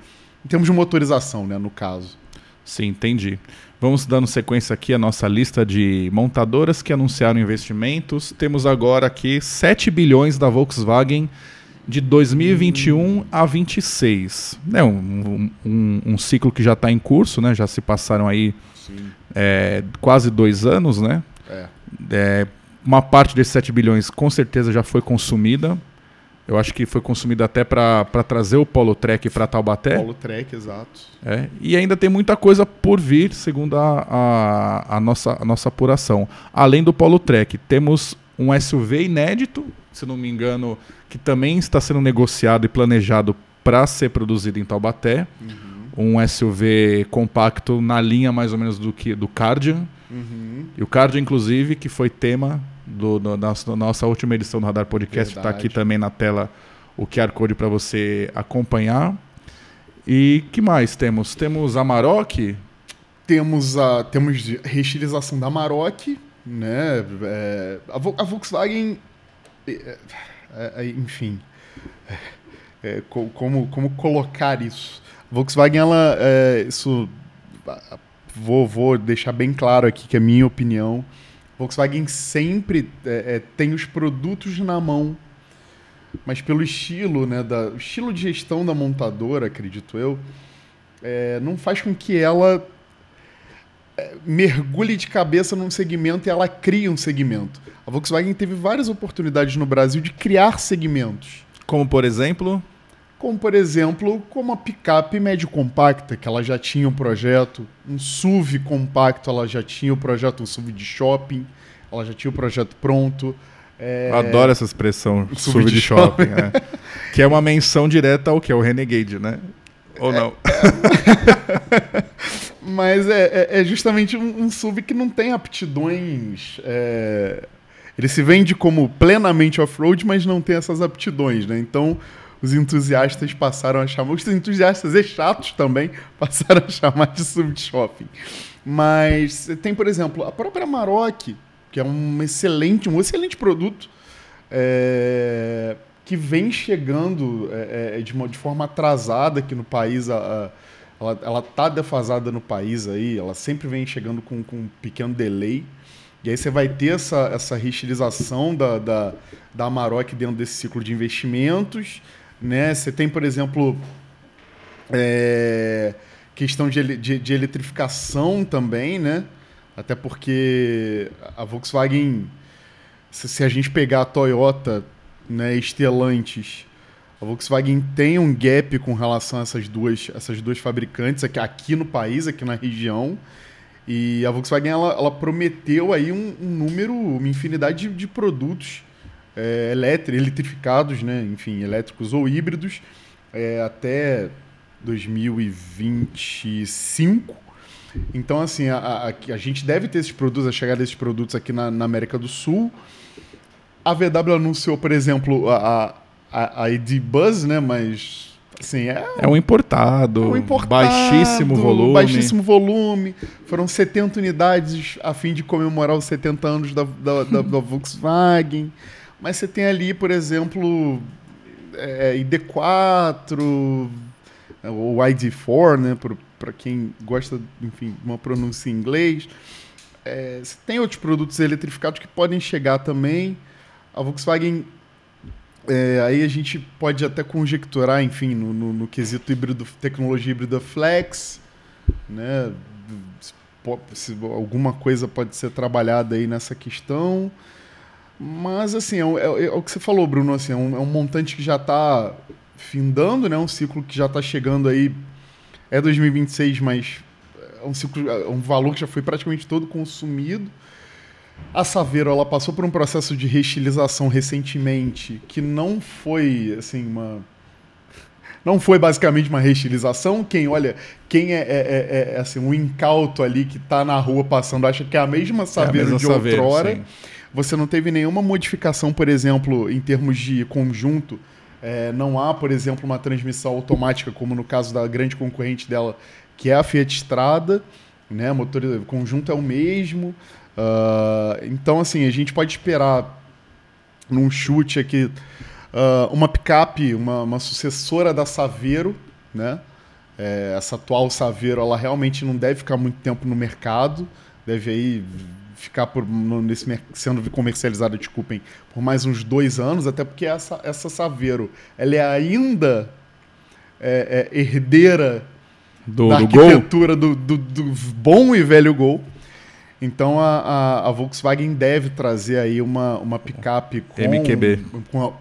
em termos de motorização, né, no caso. Sim, entendi. Vamos dando sequência aqui a nossa lista de montadoras que anunciaram investimentos. Temos agora aqui 7 bilhões da Volkswagen de 2021 a 26. É um, um, um ciclo que já está em curso, né? Já se passaram aí é, quase dois anos, né? É. É, uma parte desses 7 bilhões com certeza já foi consumida. Eu acho que foi consumida até para trazer o Polo Trek para Taubaté. Polo Trek, exato. É, e ainda tem muita coisa por vir, segundo a, a, a, nossa, a nossa apuração. Além do Polo Trek, temos um SUV inédito, se não me engano, que também está sendo negociado e planejado para ser produzido em Taubaté. Uhum. Um SUV compacto na linha mais ou menos do que do Cardian. Uhum. E o Cardian, inclusive, que foi tema do, do, da, nossa última edição do Radar Podcast. Está aqui também na tela o QR Code para você acompanhar. E que mais temos? Temos a Maroc. Temos a temos reestilização da Maroc, né? É, a, a, Volkswagen, enfim, é, é, como, como colocar isso? Volkswagen, ela, isso, vou, vou deixar bem claro aqui que é a minha opinião. Volkswagen sempre é, é, tem os produtos na mão, mas pelo estilo, né, da, estilo de gestão da montadora, acredito eu, é, não faz com que ela é, mergulhe de cabeça num segmento e ela crie um segmento. A Volkswagen teve várias oportunidades no Brasil de criar segmentos. Como, por exemplo? Como, por exemplo, como a picape médio compacta, que ela já tinha um projeto, um SUV compacto, ela já tinha o um projeto, um SUV de shopping, ela já tinha o um projeto pronto. É... adoro essa expressão, SUV, SUV de, de, shopping. shopping é. que é uma menção direta ao que? é O Renegade, né? Ou não? É, *laughs* Mas é, é, é, justamente um, um, SUV que não tem aptidões. É, ele se vende como plenamente off-road, mas não tem essas aptidões, né? Então, os entusiastas passaram a chamar, os entusiastas e chatos também *laughs* passaram a chamar de sub shopping. Mas tem, por exemplo, a própria Maroc, que é um excelente, um excelente produto, é, que vem chegando é, é de, uma, de forma atrasada aqui no país. A, a, ela, ela tá defasada no país aí, ela sempre vem chegando com, com um pequeno delay. E aí você vai ter essa, essa reestilização da, da, da Amarok dentro desse ciclo de investimentos. Né? Você tem, por exemplo, é, questão de, de, de, eletrificação também, né? Até porque a Volkswagen, se, se a gente pegar a Toyota, né, Stellantis, a Volkswagen tem um gap com relação a essas duas, essas duas fabricantes aqui, aqui no país, aqui na região. E a Volkswagen ela, ela prometeu aí um, um, número, uma infinidade de, de produtos é, elétricos, eletrificados, né? enfim, elétricos ou híbridos, é, até 2025. Então, assim, a, a, a, gente deve ter esses produtos, a chegada desses produtos aqui na, na América do Sul. A VW anunciou, por exemplo, a, a, a ID Buzz, né? Mas Sim, é, é um importado, é um importado, baixíssimo volume. Baixíssimo volume. Foram 70 unidades a fim de comemorar os 70 anos da, da, da, da *laughs* Volkswagen. Mas você tem ali, por exemplo, é, ID4, ou ID4, né, para quem gosta, enfim, uma pronúncia em inglês. É, você tem outros produtos eletrificados que podem chegar também. A Volkswagen, é, aí a gente pode até conjecturar, enfim, no, no, no quesito híbrido, tecnologia híbrida flex, né? Se alguma coisa pode ser trabalhada aí nessa questão. Mas, assim, é, é, é, o que você falou, Bruno, assim, é um, é um montante que já está findando, né? Um ciclo que já está chegando aí. É 2026, mas é um ciclo, é um valor que já foi praticamente todo consumido. A Saveiro ela passou por um processo de reestilização recentemente que não foi assim uma não foi basicamente uma reestilização. Quem olha, quem é, é, é, é assim um incauto ali que está na rua passando acha que é a mesma Saveiro é a mesma de Saveiro, outrora. Sim. Você não teve nenhuma modificação, por exemplo, em termos de conjunto. É, não há, por exemplo, uma transmissão automática, como no caso da grande concorrente dela, que é a Fiat Strada. Né? Motor o conjunto é o mesmo. Uh, então, assim, a gente pode esperar num chute aqui uh, uma picape, uma, uma, sucessora da Saveiro, né? É, essa atual Saveiro, ela realmente não deve ficar muito tempo no mercado, deve aí ficar por, nesse, sendo comercializada, desculpem, por mais uns dois anos, até porque essa, essa Saveiro, ela é ainda é, é, herdeira do, da do arquitetura do, do, do, bom e velho Gol. Então a, a, a, Volkswagen deve trazer aí uma, uma picape com, MQB. Com,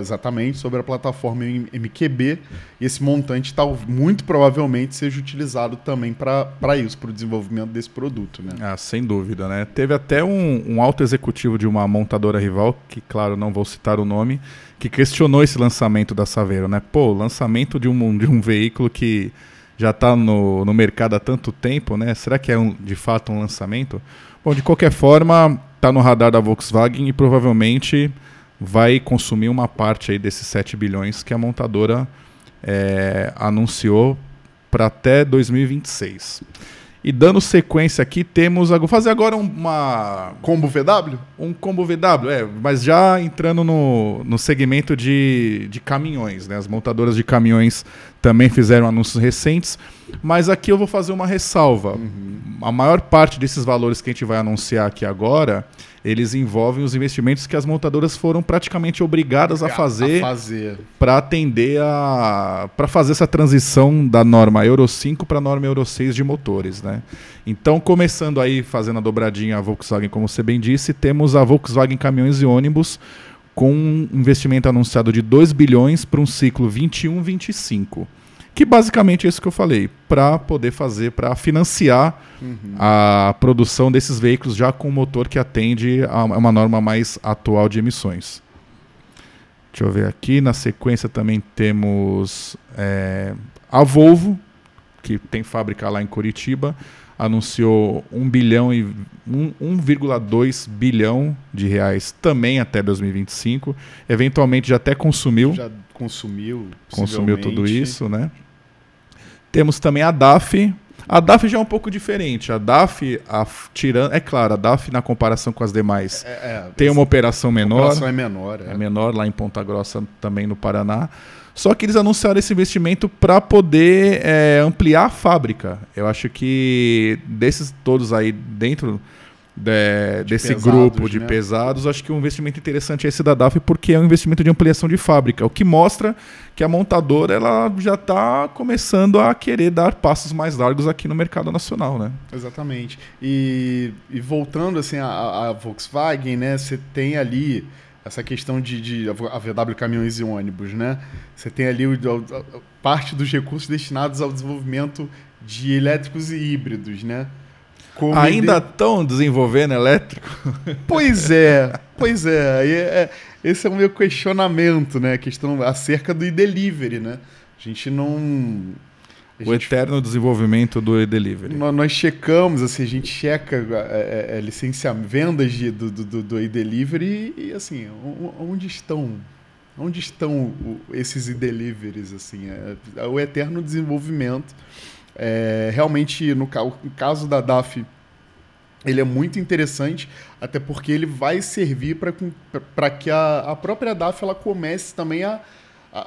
exatamente, sobre a plataforma MQB. E esse montante tá, muito provavelmente seja utilizado também para isso, para o desenvolvimento desse produto. Né? Ah, sem dúvida, né? Teve até um, um alto executivo de uma montadora rival, que claro, não vou citar o nome, que questionou esse lançamento da Saveiro, né? Pô, lançamento de um, de um veículo que já está no, no mercado há tanto tempo, né? Será que é um, de fato um lançamento? Bom, de qualquer forma, está no radar da Volkswagen e provavelmente vai consumir uma parte aí desses 7 bilhões que a montadora é, anunciou para até 2026. E dando sequência aqui, temos. Vou fazer agora uma. Combo VW? Um combo VW, é, mas já entrando no, no segmento de, de caminhões, né? As montadoras de caminhões também fizeram anúncios recentes, mas aqui eu vou fazer uma ressalva. Uhum. A maior parte desses valores que a gente vai anunciar aqui agora, eles envolvem os investimentos que as montadoras foram praticamente obrigadas a fazer, fazer. para atender a para fazer essa transição da norma Euro 5 para a norma Euro 6 de motores, né? Então, começando aí fazendo a dobradinha a Volkswagen, como você bem disse, temos a Volkswagen Caminhões e Ônibus com um investimento anunciado de 2 bilhões para um ciclo 21-25. Que basicamente é isso que eu falei, para poder fazer, para financiar uhum. a produção desses veículos já com motor que atende a uma norma mais atual de emissões. Deixa eu ver aqui, na sequência também temos é, a Volvo, que tem fábrica lá em Curitiba, anunciou 1 bilhão e 1,2 bilhão de reais também até 2025. Eventualmente já até consumiu. Já consumiu. Consumiu tudo isso, né? Temos também a DAF. A DAF já é um pouco diferente. A DAF, a, tirando, é claro, a DAF na comparação com as demais é, é, tem uma operação menor. A operação é menor, é. é menor lá em Ponta Grossa, também no Paraná. Só que eles anunciaram esse investimento para poder é, ampliar a fábrica. Eu acho que desses todos aí dentro de, de desse pesados, grupo de né? pesados, acho que um investimento interessante é esse da DAF porque é um investimento de ampliação de fábrica, o que mostra que a montadora ela já está começando a querer dar passos mais largos aqui no mercado nacional, né? Exatamente. E, e voltando assim a, a Volkswagen, né? Você tem ali essa questão de, de, a VW caminhões e ônibus, né? Você tem ali o, a, a, parte dos recursos destinados ao desenvolvimento de elétricos e híbridos, né? Como Ainda estão de... desenvolvendo elétrico? *laughs* Pois é, pois é. é. Esse é o meu questionamento, né? A questão acerca do e-delivery, né? A gente não o eterno desenvolvimento do e-delivery. Nós, nós, checamos, assim, a gente checa é, é, é licencia, vendas de, do, do, do e-delivery e, assim, onde estão onde estão esses e-deliveries, assim, é, é, o eterno desenvolvimento. É, realmente, no, no caso da DAF, ele é muito interessante, até porque ele vai servir para que a, a própria DAF ela comece também a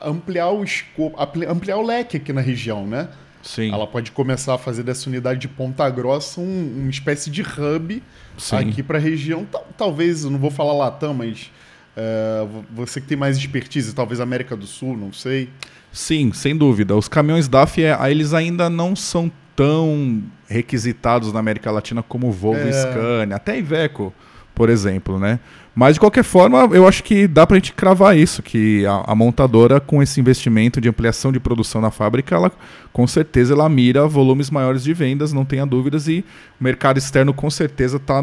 ampliar o escopo, ampliar o leque aqui na região, né? Sim. Ela pode começar a fazer dessa unidade de Ponta Grossa um, uma espécie de hub Sim. aqui para a região. Talvez, não vou falar Latam, mas é, você que tem mais expertise, talvez América do Sul, não sei. Sim, sem dúvida. Os caminhões DAF, é, eles ainda não são tão requisitados na América Latina como Volvo é... Scania, até Iveco por exemplo, né? Mas de qualquer forma, eu acho que dá para a gente cravar isso, que a, a, montadora com esse investimento de ampliação de produção na fábrica, ela com certeza ela mira volumes maiores de vendas, não tenha dúvidas, e o mercado externo com certeza está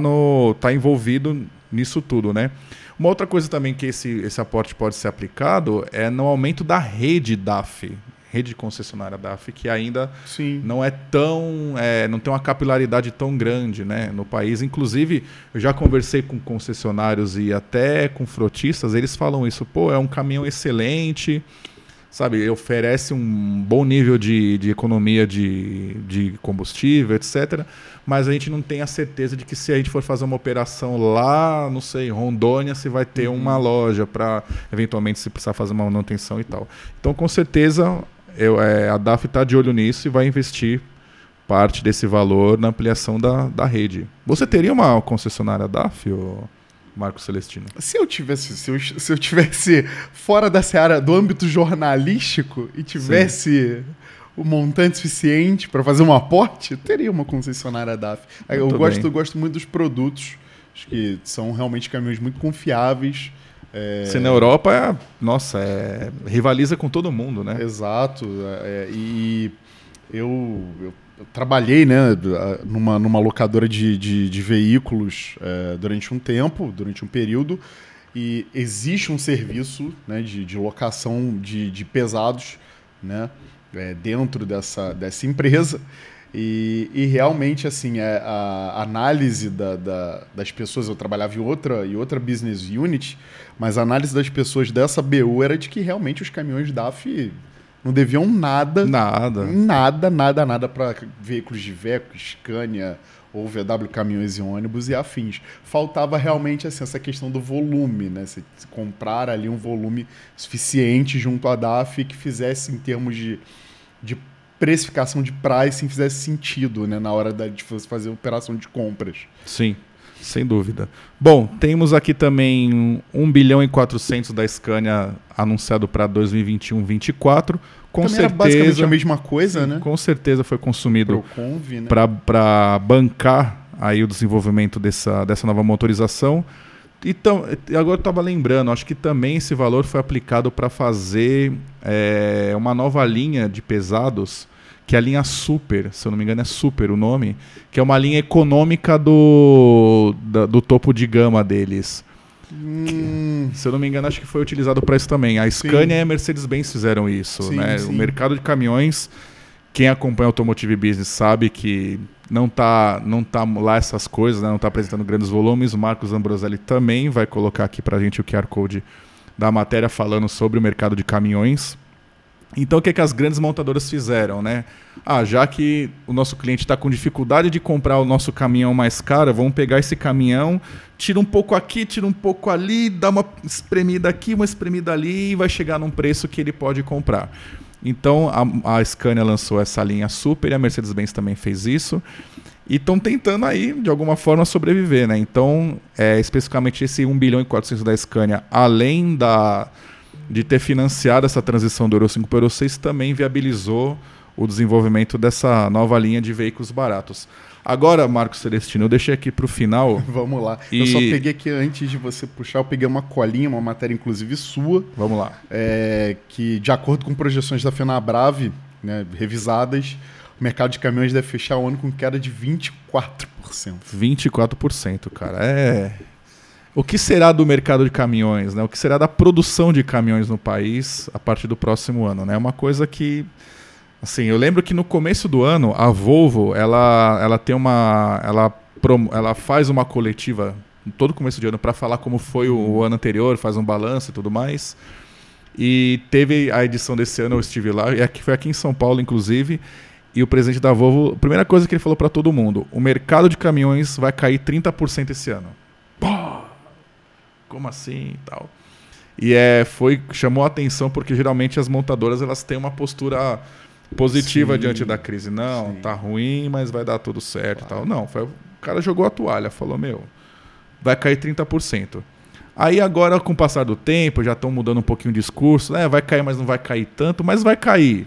tá envolvido nisso tudo, né? Uma outra coisa também que esse, esse aporte pode ser aplicado é no aumento da rede DAF, rede de concessionária DAF, que ainda Sim. não é tão. É, não tem uma capilaridade tão grande né, no país. Inclusive, eu já conversei com concessionários e até com frotistas, eles falam isso, pô, é um caminhão excelente sabe, oferece um bom nível de, de economia de, de combustível, etc. Mas a gente não tem a certeza de que se a gente for fazer uma operação lá, não sei, Rondônia, se vai ter uhum. uma loja para eventualmente se precisar fazer uma manutenção e tal. Então, com certeza, eu, é, a DAF está de olho nisso e vai investir parte desse valor na ampliação da, da rede. Você teria uma concessionária DAF? Ou... Marco Celestino? Se eu tivesse, se eu, se eu tivesse fora da seara do âmbito jornalístico e tivesse Sim. o montante suficiente para fazer um aporte, teria uma concessionária DAF. Eu gosto, eu gosto muito dos produtos, acho que são realmente caminhões muito confiáveis. É... Se na Europa, é, nossa, é, rivaliza com todo mundo, né? Exato. É, e eu, eu trabalhei né, numa, numa locadora de, de, de veículos é, durante um tempo, durante um período, e existe um serviço né, de, de locação de, de pesados né, é, dentro dessa, dessa empresa. E, e realmente, assim, é, a análise da, da, das pessoas, eu trabalhava em outra, em outra business unit, mas a análise das pessoas dessa BU era de que realmente os caminhões DAF não deviam nada. Nada. Nada, nada, nada para veículos de Veco, Scania ou VW caminhões e ônibus e afins. Faltava realmente assim, essa questão do volume, né? Se, comprar ali um volume suficiente junto à DAF que fizesse em termos de, de precificação de pricing fizesse sentido, né, na hora da, de fazer operação de compras. Sim. Sem dúvida. Bom, temos aqui também 1 bilhão e 400 da Scania anunciado para 2021-24. Com também certeza, basicamente a mesma coisa, sim, né? Com certeza foi consumido né? para bancar aí o desenvolvimento dessa, dessa nova motorização. Então, agora eu estava lembrando, acho que também esse valor foi aplicado para fazer é, uma nova linha de pesados que é a linha Super, se eu não me engano é Super o nome, que é uma linha econômica do, da, do topo de gama deles. Hum. Que, se eu não me engano, acho que foi utilizado para isso também. A Scania sim. e a Mercedes-Benz fizeram isso. Sim, né? Sim. O mercado de caminhões, quem acompanha o Automotive Business sabe que não tá, não tá lá essas coisas, né? não está apresentando grandes volumes. O Marcos Ambroselli também vai colocar aqui para a gente o QR Code da matéria falando sobre o mercado de caminhões. Então, o que, é que as grandes montadoras fizeram, né? Ah, já que o nosso cliente está com dificuldade de comprar o nosso caminhão mais caro, vamos pegar esse caminhão, tira um pouco aqui, tira um pouco ali, dá uma espremida aqui, uma espremida ali e vai chegar num preço que ele pode comprar. Então, a, a Scania lançou essa linha Super e a Mercedes-Benz também fez isso. E estão tentando aí, de alguma forma, sobreviver, né? Então, é, especificamente esse 1 bilhão e 400 da Scania, além da de ter financiado essa transição do Euro 5 para o Euro 6 também viabilizou o desenvolvimento dessa nova linha de veículos baratos. Agora, Marcos Celestino, eu deixei aqui para o final. *laughs* Vamos lá. E... Eu só peguei aqui, antes de você puxar, eu peguei uma colinha, uma matéria inclusive sua. Vamos lá. É, que, de acordo com projeções da FenaBrave, né, revisadas, o mercado de caminhões deve fechar o ano com queda de 24%. 24%, cara. É o que será do mercado de caminhões, né? O que será da produção de caminhões no país a partir do próximo ano, né? É uma coisa que assim, eu lembro que no começo do ano a Volvo, ela ela tem uma ela ela faz uma coletiva todo começo de ano para falar como foi o, ano anterior, faz um balanço e tudo mais. E teve a edição desse ano, eu estive lá, e aqui foi aqui em São Paulo inclusive, e o presidente da Volvo, a primeira coisa que ele falou para todo mundo, o mercado de caminhões vai cair 30% esse ano. Pô! Como assim e tal. E é, foi, chamou a atenção porque geralmente as montadoras elas têm uma postura positiva sim, diante da crise. Não, sim. tá ruim, mas vai dar tudo certo claro. e tal. Não, foi, o cara jogou a toalha, falou, meu, vai cair 30%. Aí agora, com o passar do tempo, já estão mudando um pouquinho o discurso, né? Vai cair, mas não vai cair tanto, mas vai cair.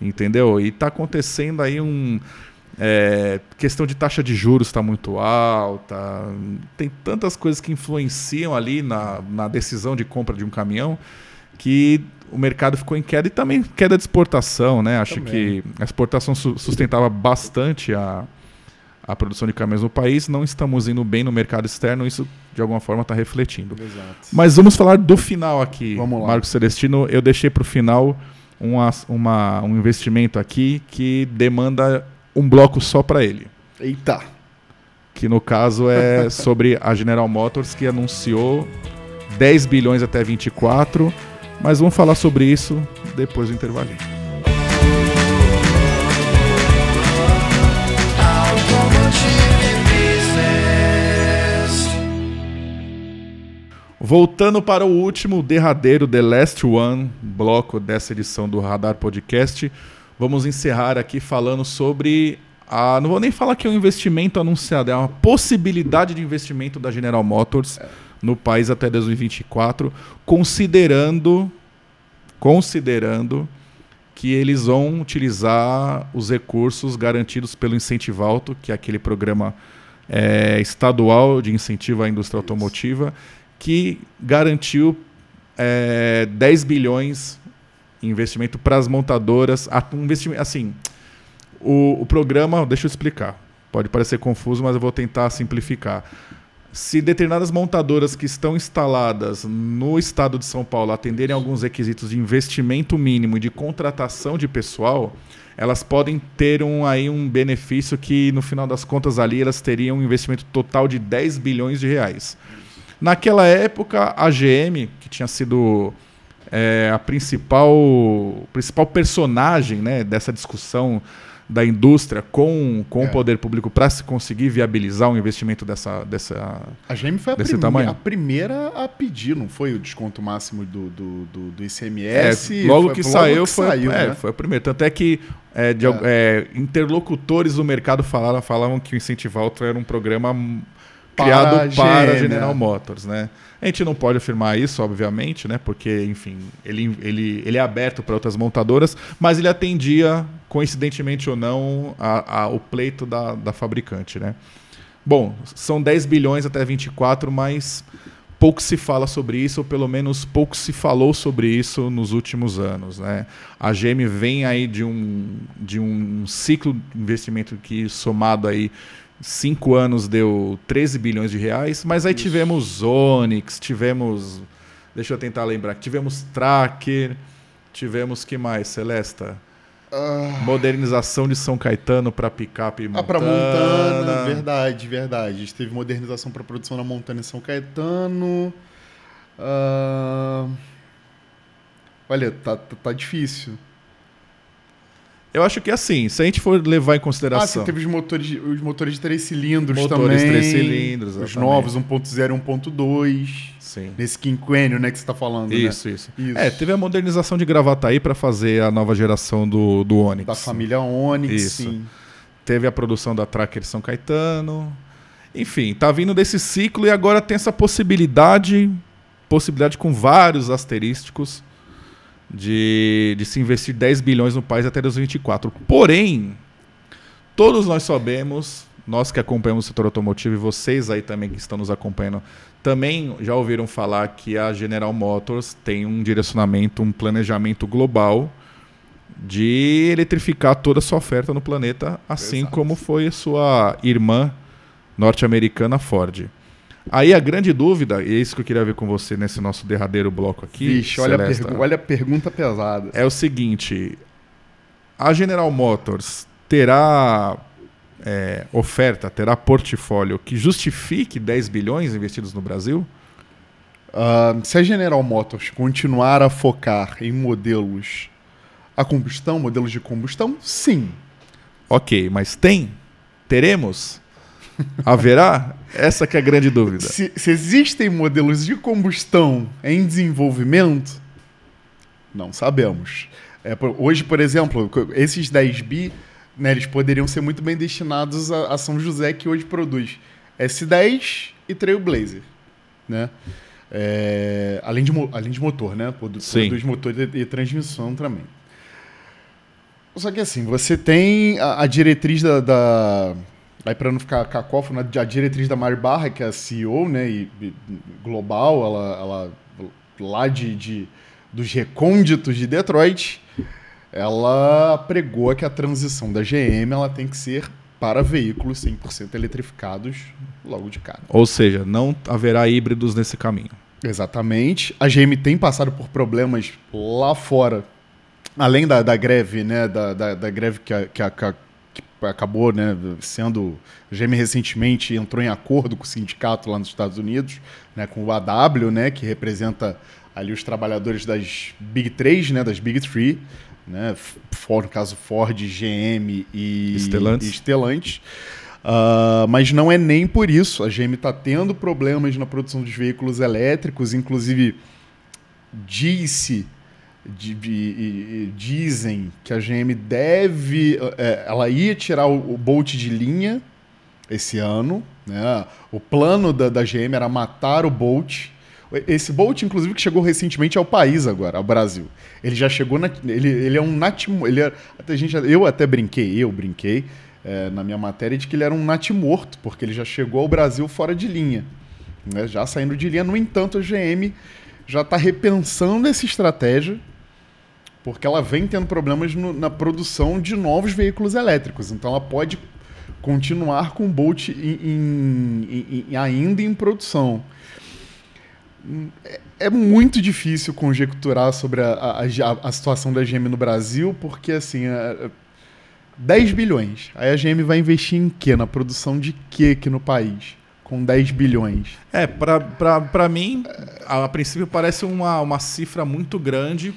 Entendeu? E está acontecendo aí um É, questão de taxa de juros está muito alta. Tem tantas coisas que influenciam ali na, na decisão de compra de um caminhão que o mercado ficou em queda e também queda de exportação, né? Acho também. que a exportação sustentava bastante a, a produção de caminhões no país. Não estamos indo bem no mercado externo, isso de alguma forma está refletindo. Exato. Mas vamos falar do final aqui, Marcos Celestino. Eu deixei para o final uma, uma, um investimento aqui que demanda um bloco só para ele. Eita! Que no caso é *laughs* sobre a General Motors, que anunciou 10 bilhões até 24, mas vamos falar sobre isso depois do intervalinho. Voltando para o último, derradeiro, The Last One, bloco dessa edição do Radar Podcast, vamos encerrar aqui falando sobre. A, não vou nem falar que é um investimento anunciado, é uma possibilidade de investimento da General Motors é. no país até 2024, considerando, considerando que eles vão utilizar os recursos garantidos pelo Incentivo Alto, que é aquele programa é, estadual de incentivo à indústria Isso. automotiva que garantiu é, 10 bilhões investimento para as montadoras. Um investimento, assim, o, o programa, deixa eu explicar. Pode parecer confuso, mas eu vou tentar simplificar. Se determinadas montadoras que estão instaladas no estado de São Paulo atenderem alguns requisitos de investimento mínimo e de contratação de pessoal, elas podem ter um, aí um benefício que, no final das contas, ali elas teriam um investimento total de 10 bilhões de reais. Naquela época, a GM, que tinha sido é, a principal, principal personagem né, dessa discussão da indústria com, com é. o poder público para se conseguir viabilizar um investimento dessa, dessa A GM foi a, desse prime tamanho. a primeira a pedir, não foi o desconto máximo do, do, do, do ICMS? É, logo foi, que logo saiu, que foi, saiu é, né? foi a primeira. Tanto é que é, de, é. é. interlocutores do mercado falaram, falavam que o Incentivo era um programa criado para, a General Motors, né? A gente não pode afirmar isso, obviamente, né? Porque, enfim, ele, ele, ele é aberto para outras montadoras, mas ele atendia, coincidentemente ou não, a, a, o pleito da, da fabricante, né? Bom, são 10 bilhões até 24, mas pouco se fala sobre isso, ou pelo menos pouco se falou sobre isso nos últimos anos. Né? A GM vem aí de um, de um ciclo de investimento que, somado aí cinco anos deu 13 bilhões de reais, mas aí Isso. tivemos Onix, tivemos. Deixa eu tentar lembrar. Tivemos Tracker, tivemos que mais, Celesta? Uh... Modernização de São Caetano para picape e Montana. Ah, para Montana, verdade, verdade. A gente teve modernização para produção na Montana em São Caetano. Uh... Olha, tá, tá, tá difícil. Eu acho que assim, se a gente for levar em consideração. Ah, você teve os motores, os motores de três cilindros motores também. Motores três cilindros, exatamente. Os novos, 1.0 e 1.2. Sim. Nesse quinquênio, né, que você está falando. Isso, né? isso, isso. É, teve a modernização de Gravataí para fazer a nova geração do, do Onix. Da família Onix, isso. sim. Teve a produção da Tracker São Caetano. Enfim, tá vindo desse ciclo e agora tem essa possibilidade, possibilidade com vários asterísticos de, de se investir 10 bilhões no país até 2024. Porém, todos nós sabemos, nós que acompanhamos o setor automotivo e vocês aí também que estão nos acompanhando, também já ouviram falar que a General Motors tem um direcionamento, um planejamento global de eletrificar toda a sua oferta no planeta, assim Exato. como foi sua irmã norte-americana Ford. Aí a grande dúvida, e é isso que eu queria ver com você nesse nosso derradeiro bloco aqui. Vixe, olha, a olha a pergunta pesada. É o seguinte: a General Motors terá é, oferta, terá portfólio que justifique 10 bilhões investidos no Brasil? Uh, se a General Motors continuar a focar em modelos a combustão, modelos de combustão, sim. Ok, mas tem? Teremos? Haverá? Essa que é a grande dúvida. Se, se, existem modelos de combustão em desenvolvimento, não sabemos. É, hoje, por exemplo, esses 10 bi, né, eles poderiam ser muito bem destinados a, a São José, que hoje produz S10 e Trailblazer. Né? É, além, de, além de motor, né? Produz, produz motor e, e transmissão também. Só que assim, você tem a, a diretriz da, da... Aí para não ficar cacófono, a diretriz da Mari Barra, que é a CEO, né, e, e global, ela, ela lá de, de, dos recônditos de Detroit, ela pregou que a transição da GM ela tem que ser para veículos 100% eletrificados logo de cara. Ou seja, não haverá híbridos nesse caminho. Exatamente. A GM tem passado por problemas lá fora, além da, da greve, né? Da, da, da greve que, a, que, a, que, acabou né, sendo. A GM recentemente entrou em acordo com o sindicato lá nos Estados Unidos, né, com o AW, né, que representa ali os trabalhadores das Big 3, né, das Big 3, né, no caso Ford, GM e Stellantis. E Stellantis. Uh, mas não é nem por isso. A GM está tendo problemas na produção dos veículos elétricos, inclusive disse, de, de, dizem que a GM deve, é, ela ia tirar o, o, Bolt de linha esse ano. Né? O plano da, da GM era matar o Bolt. Esse Bolt, inclusive, que chegou recentemente ao país agora, ao Brasil. Ele já chegou na, ele, ele é um natimo, ele é, até gente, eu até brinquei, eu brinquei é, na minha matéria de que ele era um natimorto, porque ele já chegou ao Brasil fora de linha, né? já saindo de linha. No entanto, a GM já está repensando essa estratégia, porque ela vem tendo problemas no, na produção de novos veículos elétricos. Então, ela pode continuar com o Bolt em, em, em, ainda em produção. É, é muito difícil conjecturar sobre a, a, a, situação da GM no Brasil, porque assim, a, 10 bilhões. Aí a GM vai investir em quê? Na produção de quê aqui no país? Com 10 bilhões. É, para mim, a, a, princípio parece uma, uma cifra muito grande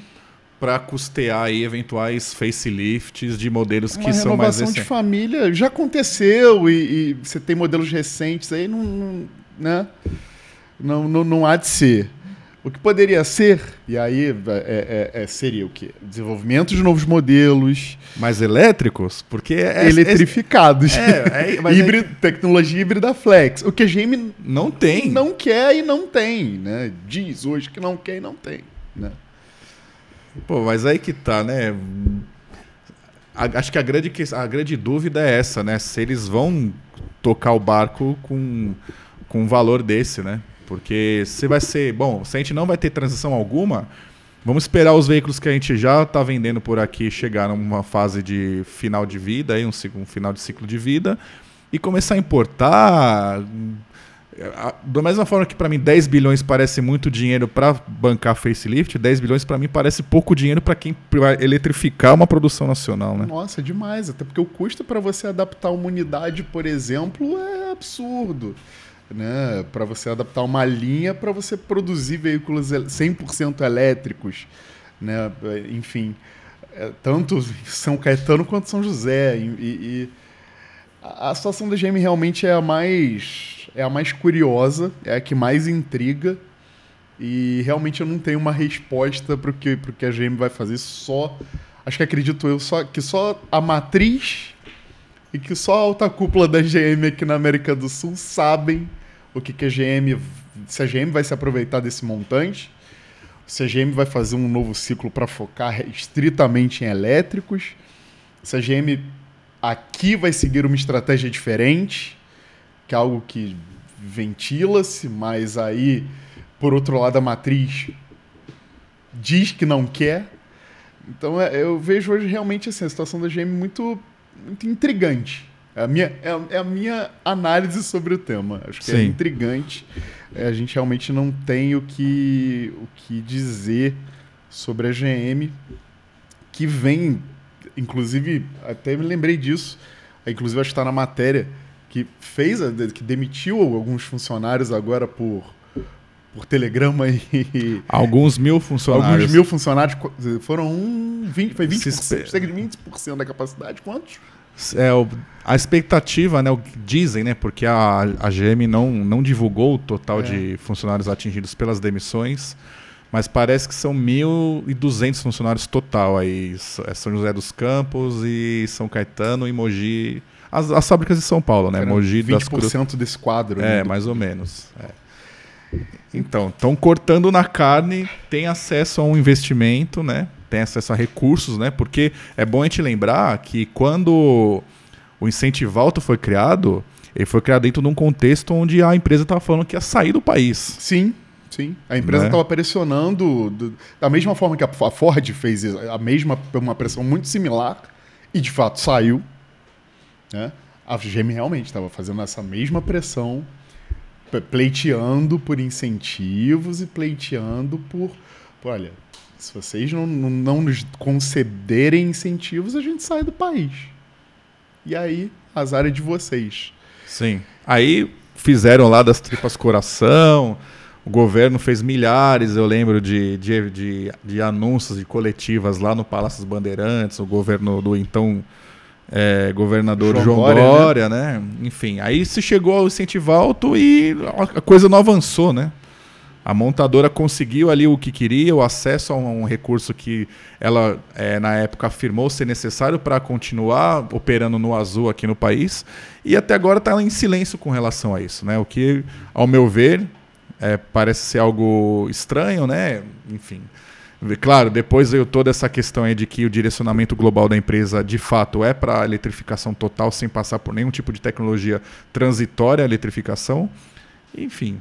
para custear aí eventuais facelifts de modelos uma que são mais recentes. de família já aconteceu e, e, você tem modelos recentes aí, não, não né? Não, não, não há de ser. O que poderia ser, e aí é, é, é, seria o quê? Desenvolvimento de novos modelos. Mais elétricos? Porque é, é Eletrificados. É, é Híbrido, tecnologia híbrida flex. O que a GM não tem. Não quer e não tem. Né? Diz hoje que não quer e não tem. Né? Pô, mas aí que tá, né? acho que a grande, a grande dúvida é essa, né? Se eles vão tocar o barco com, com um valor desse, né? Porque se vai ser. Bom, se a gente não vai ter transição alguma, vamos esperar os veículos que a gente já está vendendo por aqui chegar numa fase de final de vida, aí, um, um final de ciclo de vida, e começar a importar. Da mesma forma que para mim 10 bilhões parece muito dinheiro para bancar facelift, 10 bilhões para mim parece pouco dinheiro para quem vai eletrificar uma produção nacional, né? Nossa, é demais, até porque o custo para você adaptar uma unidade, por exemplo, é absurdo né, para você adaptar uma linha para você produzir veículos 100% elétricos, né, enfim, é, tanto *laughs* São Caetano quanto São José. E, e, a situação da GM realmente é a mais é a mais curiosa, é a que mais intriga e realmente eu não tenho uma resposta para o que, que a GM vai fazer. Só acho que acredito eu só que só a matriz e que só a alta cúpula da GM aqui na América do Sul sabem o que, que a GM, se a GM vai se aproveitar desse montante, se a GM vai fazer um novo ciclo para focar estritamente em elétricos, se a GM aqui vai seguir uma estratégia diferente, que é algo que ventila-se, mas aí, por outro lado, a matriz diz que não quer. Então é, eu vejo hoje realmente assim, a situação da GM muito, muito intrigante. É a minha, é, é a minha análise sobre o tema. Acho que é Sim. é intrigante. A gente realmente não tem o que, o que dizer sobre a GM, que vem, inclusive, até me lembrei disso, inclusive acho que está na matéria, que fez, que demitiu alguns funcionários agora por, por telegrama e. *laughs* Alguns mil funcionários. Alguns mil funcionários. Foram um, 20, foi 20%, cerca de 20% da capacidade. Quantos? É, a expectativa, né, o que dizem, né, porque a, a GM não, não divulgou o total é. de funcionários atingidos pelas demissões, mas parece que são 1.200 funcionários total aí, é São José dos Campos e São Caetano e Mogi, as, as fábricas de São Paulo, né, Mogi 20% das Cruz... desse quadro. É, né, mais ou menos. É. Então, estão cortando na carne, tem acesso a um investimento, né, tem acesso a recursos, né? Porque é bom a gente lembrar que quando o incentivo alto foi criado, ele foi criado dentro de um contexto onde a empresa estava falando que ia sair do país. Sim, sim. A empresa estava né? pressionando do, da mesma forma que a Ford fez a mesma uma pressão muito similar e de fato saiu. Né? A GM realmente estava fazendo essa mesma pressão, pleiteando por incentivos e pleiteando por, por olha, se vocês não, não, não nos concederem incentivos, a gente sai do país. E aí, azar é de vocês. Sim. Aí fizeram lá das tripas coração, o governo fez milhares, eu lembro, de, de, de, de anúncios de coletivas lá no Palácio dos Bandeirantes, o governo do então é, governador João, João Dória, Dória né? né? Enfim, aí se chegou ao incentivo alto e a coisa não avançou, né? A montadora conseguiu ali o que queria, o acesso a um recurso que ela, é, na época, afirmou ser necessário para continuar operando no azul aqui no país. E até agora está em silêncio com relação a isso. Né? O que, ao meu ver, é, parece ser algo estranho, né? Enfim. Claro, depois veio toda essa questão aí de que o direcionamento global da empresa de fato é para a eletrificação total, sem passar por nenhum tipo de tecnologia transitória à eletrificação. Enfim,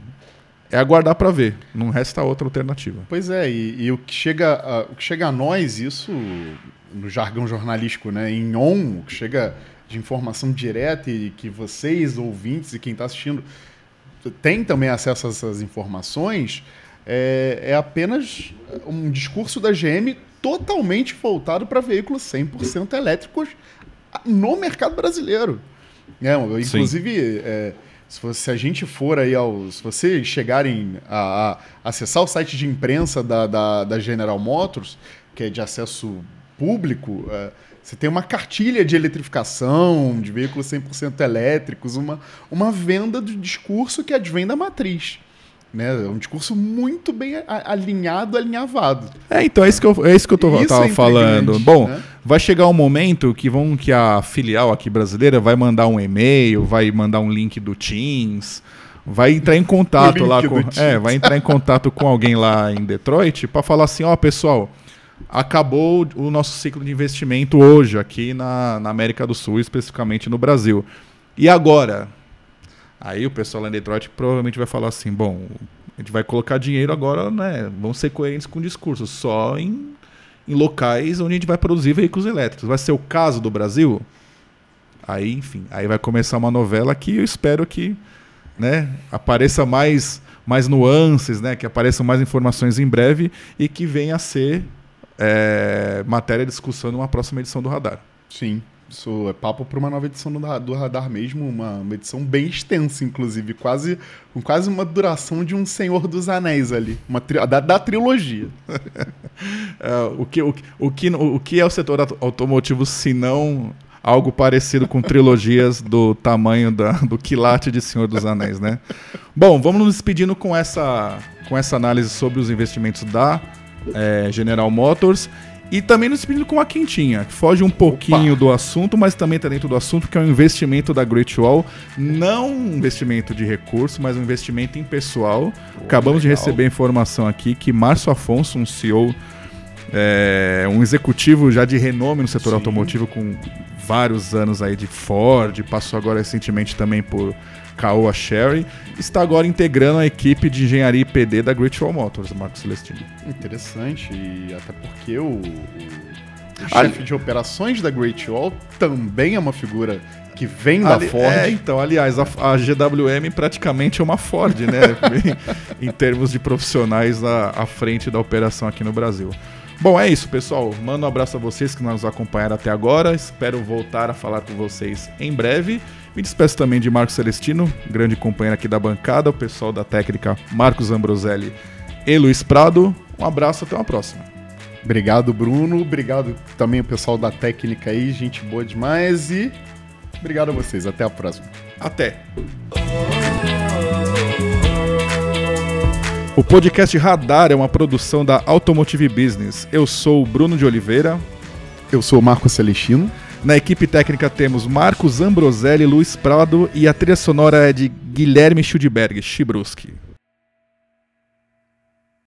é aguardar para ver. Não resta outra alternativa. Pois é, e, e o, que chega a, o que chega a nós, isso no jargão jornalístico, né, em on, o que chega de informação direta e que vocês, ouvintes e quem está assistindo, tem também acesso a essas informações, é, é apenas um discurso da GM totalmente voltado para veículos 100% elétricos no mercado brasileiro. É, inclusive, é, se, você, se, a gente for aí ao. Se vocês chegarem a, a acessar o site de imprensa da, da, da, General Motors, que é de acesso público, é, você tem uma cartilha de eletrificação, de veículos 100% elétricos, uma, uma venda do discurso que advém da matriz. Né? É um discurso muito bem alinhado, alinhavado. É, então é isso que eu, é isso que eu tô, tava é falando. Bom, né? vai chegar um momento que vão que a filial aqui brasileira vai mandar um e-mail, vai mandar um link do Teams, vai entrar em contato lá com, é, vai entrar em contato com alguém lá em Detroit para falar assim, ó, oh, pessoal, acabou o nosso ciclo de investimento hoje aqui na, na América do Sul, especificamente no Brasil. E agora, Aí o pessoal lá em Detroit provavelmente vai falar assim: bom, a gente vai colocar dinheiro agora, né? Vamos ser coerentes com o discurso, só em, em locais onde a gente vai produzir veículos elétricos. Vai ser o caso do Brasil? Aí, enfim, aí vai começar uma novela que eu espero que né, apareça mais, mais nuances, né, que apareçam mais informações em breve e que venha a ser é, matéria de discussão numa próxima edição do Radar. Sim. Isso é papo para uma nova edição do, Radar mesmo, uma, uma, edição bem extensa, inclusive, quase, com quase uma duração de um Senhor dos Anéis ali, uma da, da, trilogia. *laughs* é, o, que, o, o, que, o que é o setor automotivo se não algo parecido com trilogias do tamanho da, do quilate de Senhor dos Anéis, né? Bom, vamos nos despedindo com essa, com essa análise sobre os investimentos da é, General Motors e também nos pedindo com uma quentinha, que foge um pouquinho Opa. do assunto, mas também está dentro do assunto, que é um investimento da Great Wall. Não um investimento de recurso, mas um investimento em pessoal. Pô, Acabamos legal. de receber informação aqui que Márcio Afonso, um CEO, é, um executivo já de renome no setor Sim. automotivo, com vários anos aí de Ford, passou agora recentemente também por Caoa Sherry, está agora integrando a equipe de engenharia IPD da Great Wall Motors, Marcos Celestino. Interessante, e até porque o, o, o chefe de operações da Great Wall também é uma figura que vem da Ali, Ford. É, então, aliás, a, a, GWM praticamente é uma Ford, né? *laughs* em termos de profissionais à, à frente da operação aqui no Brasil. Bom, é isso, pessoal. Mando um abraço a vocês que nos acompanharam até agora. Espero voltar a falar com vocês em breve. Me despeço também de Marcos Celestino, grande companheiro aqui da bancada, o pessoal da técnica Marcos Ambroselli e Luiz Prado. Um abraço, até uma próxima. Obrigado, Bruno. Obrigado também o pessoal da técnica aí, gente boa demais. E obrigado a vocês. Até a próxima. Até. O podcast Radar é uma produção da Automotive Business. Eu sou o Bruno de Oliveira. Eu sou o Marcos Celestino. Na equipe técnica temos Marcos Ambroselli, Luiz Prado e a trilha sonora é de Guilherme Schudberg, Chibruski.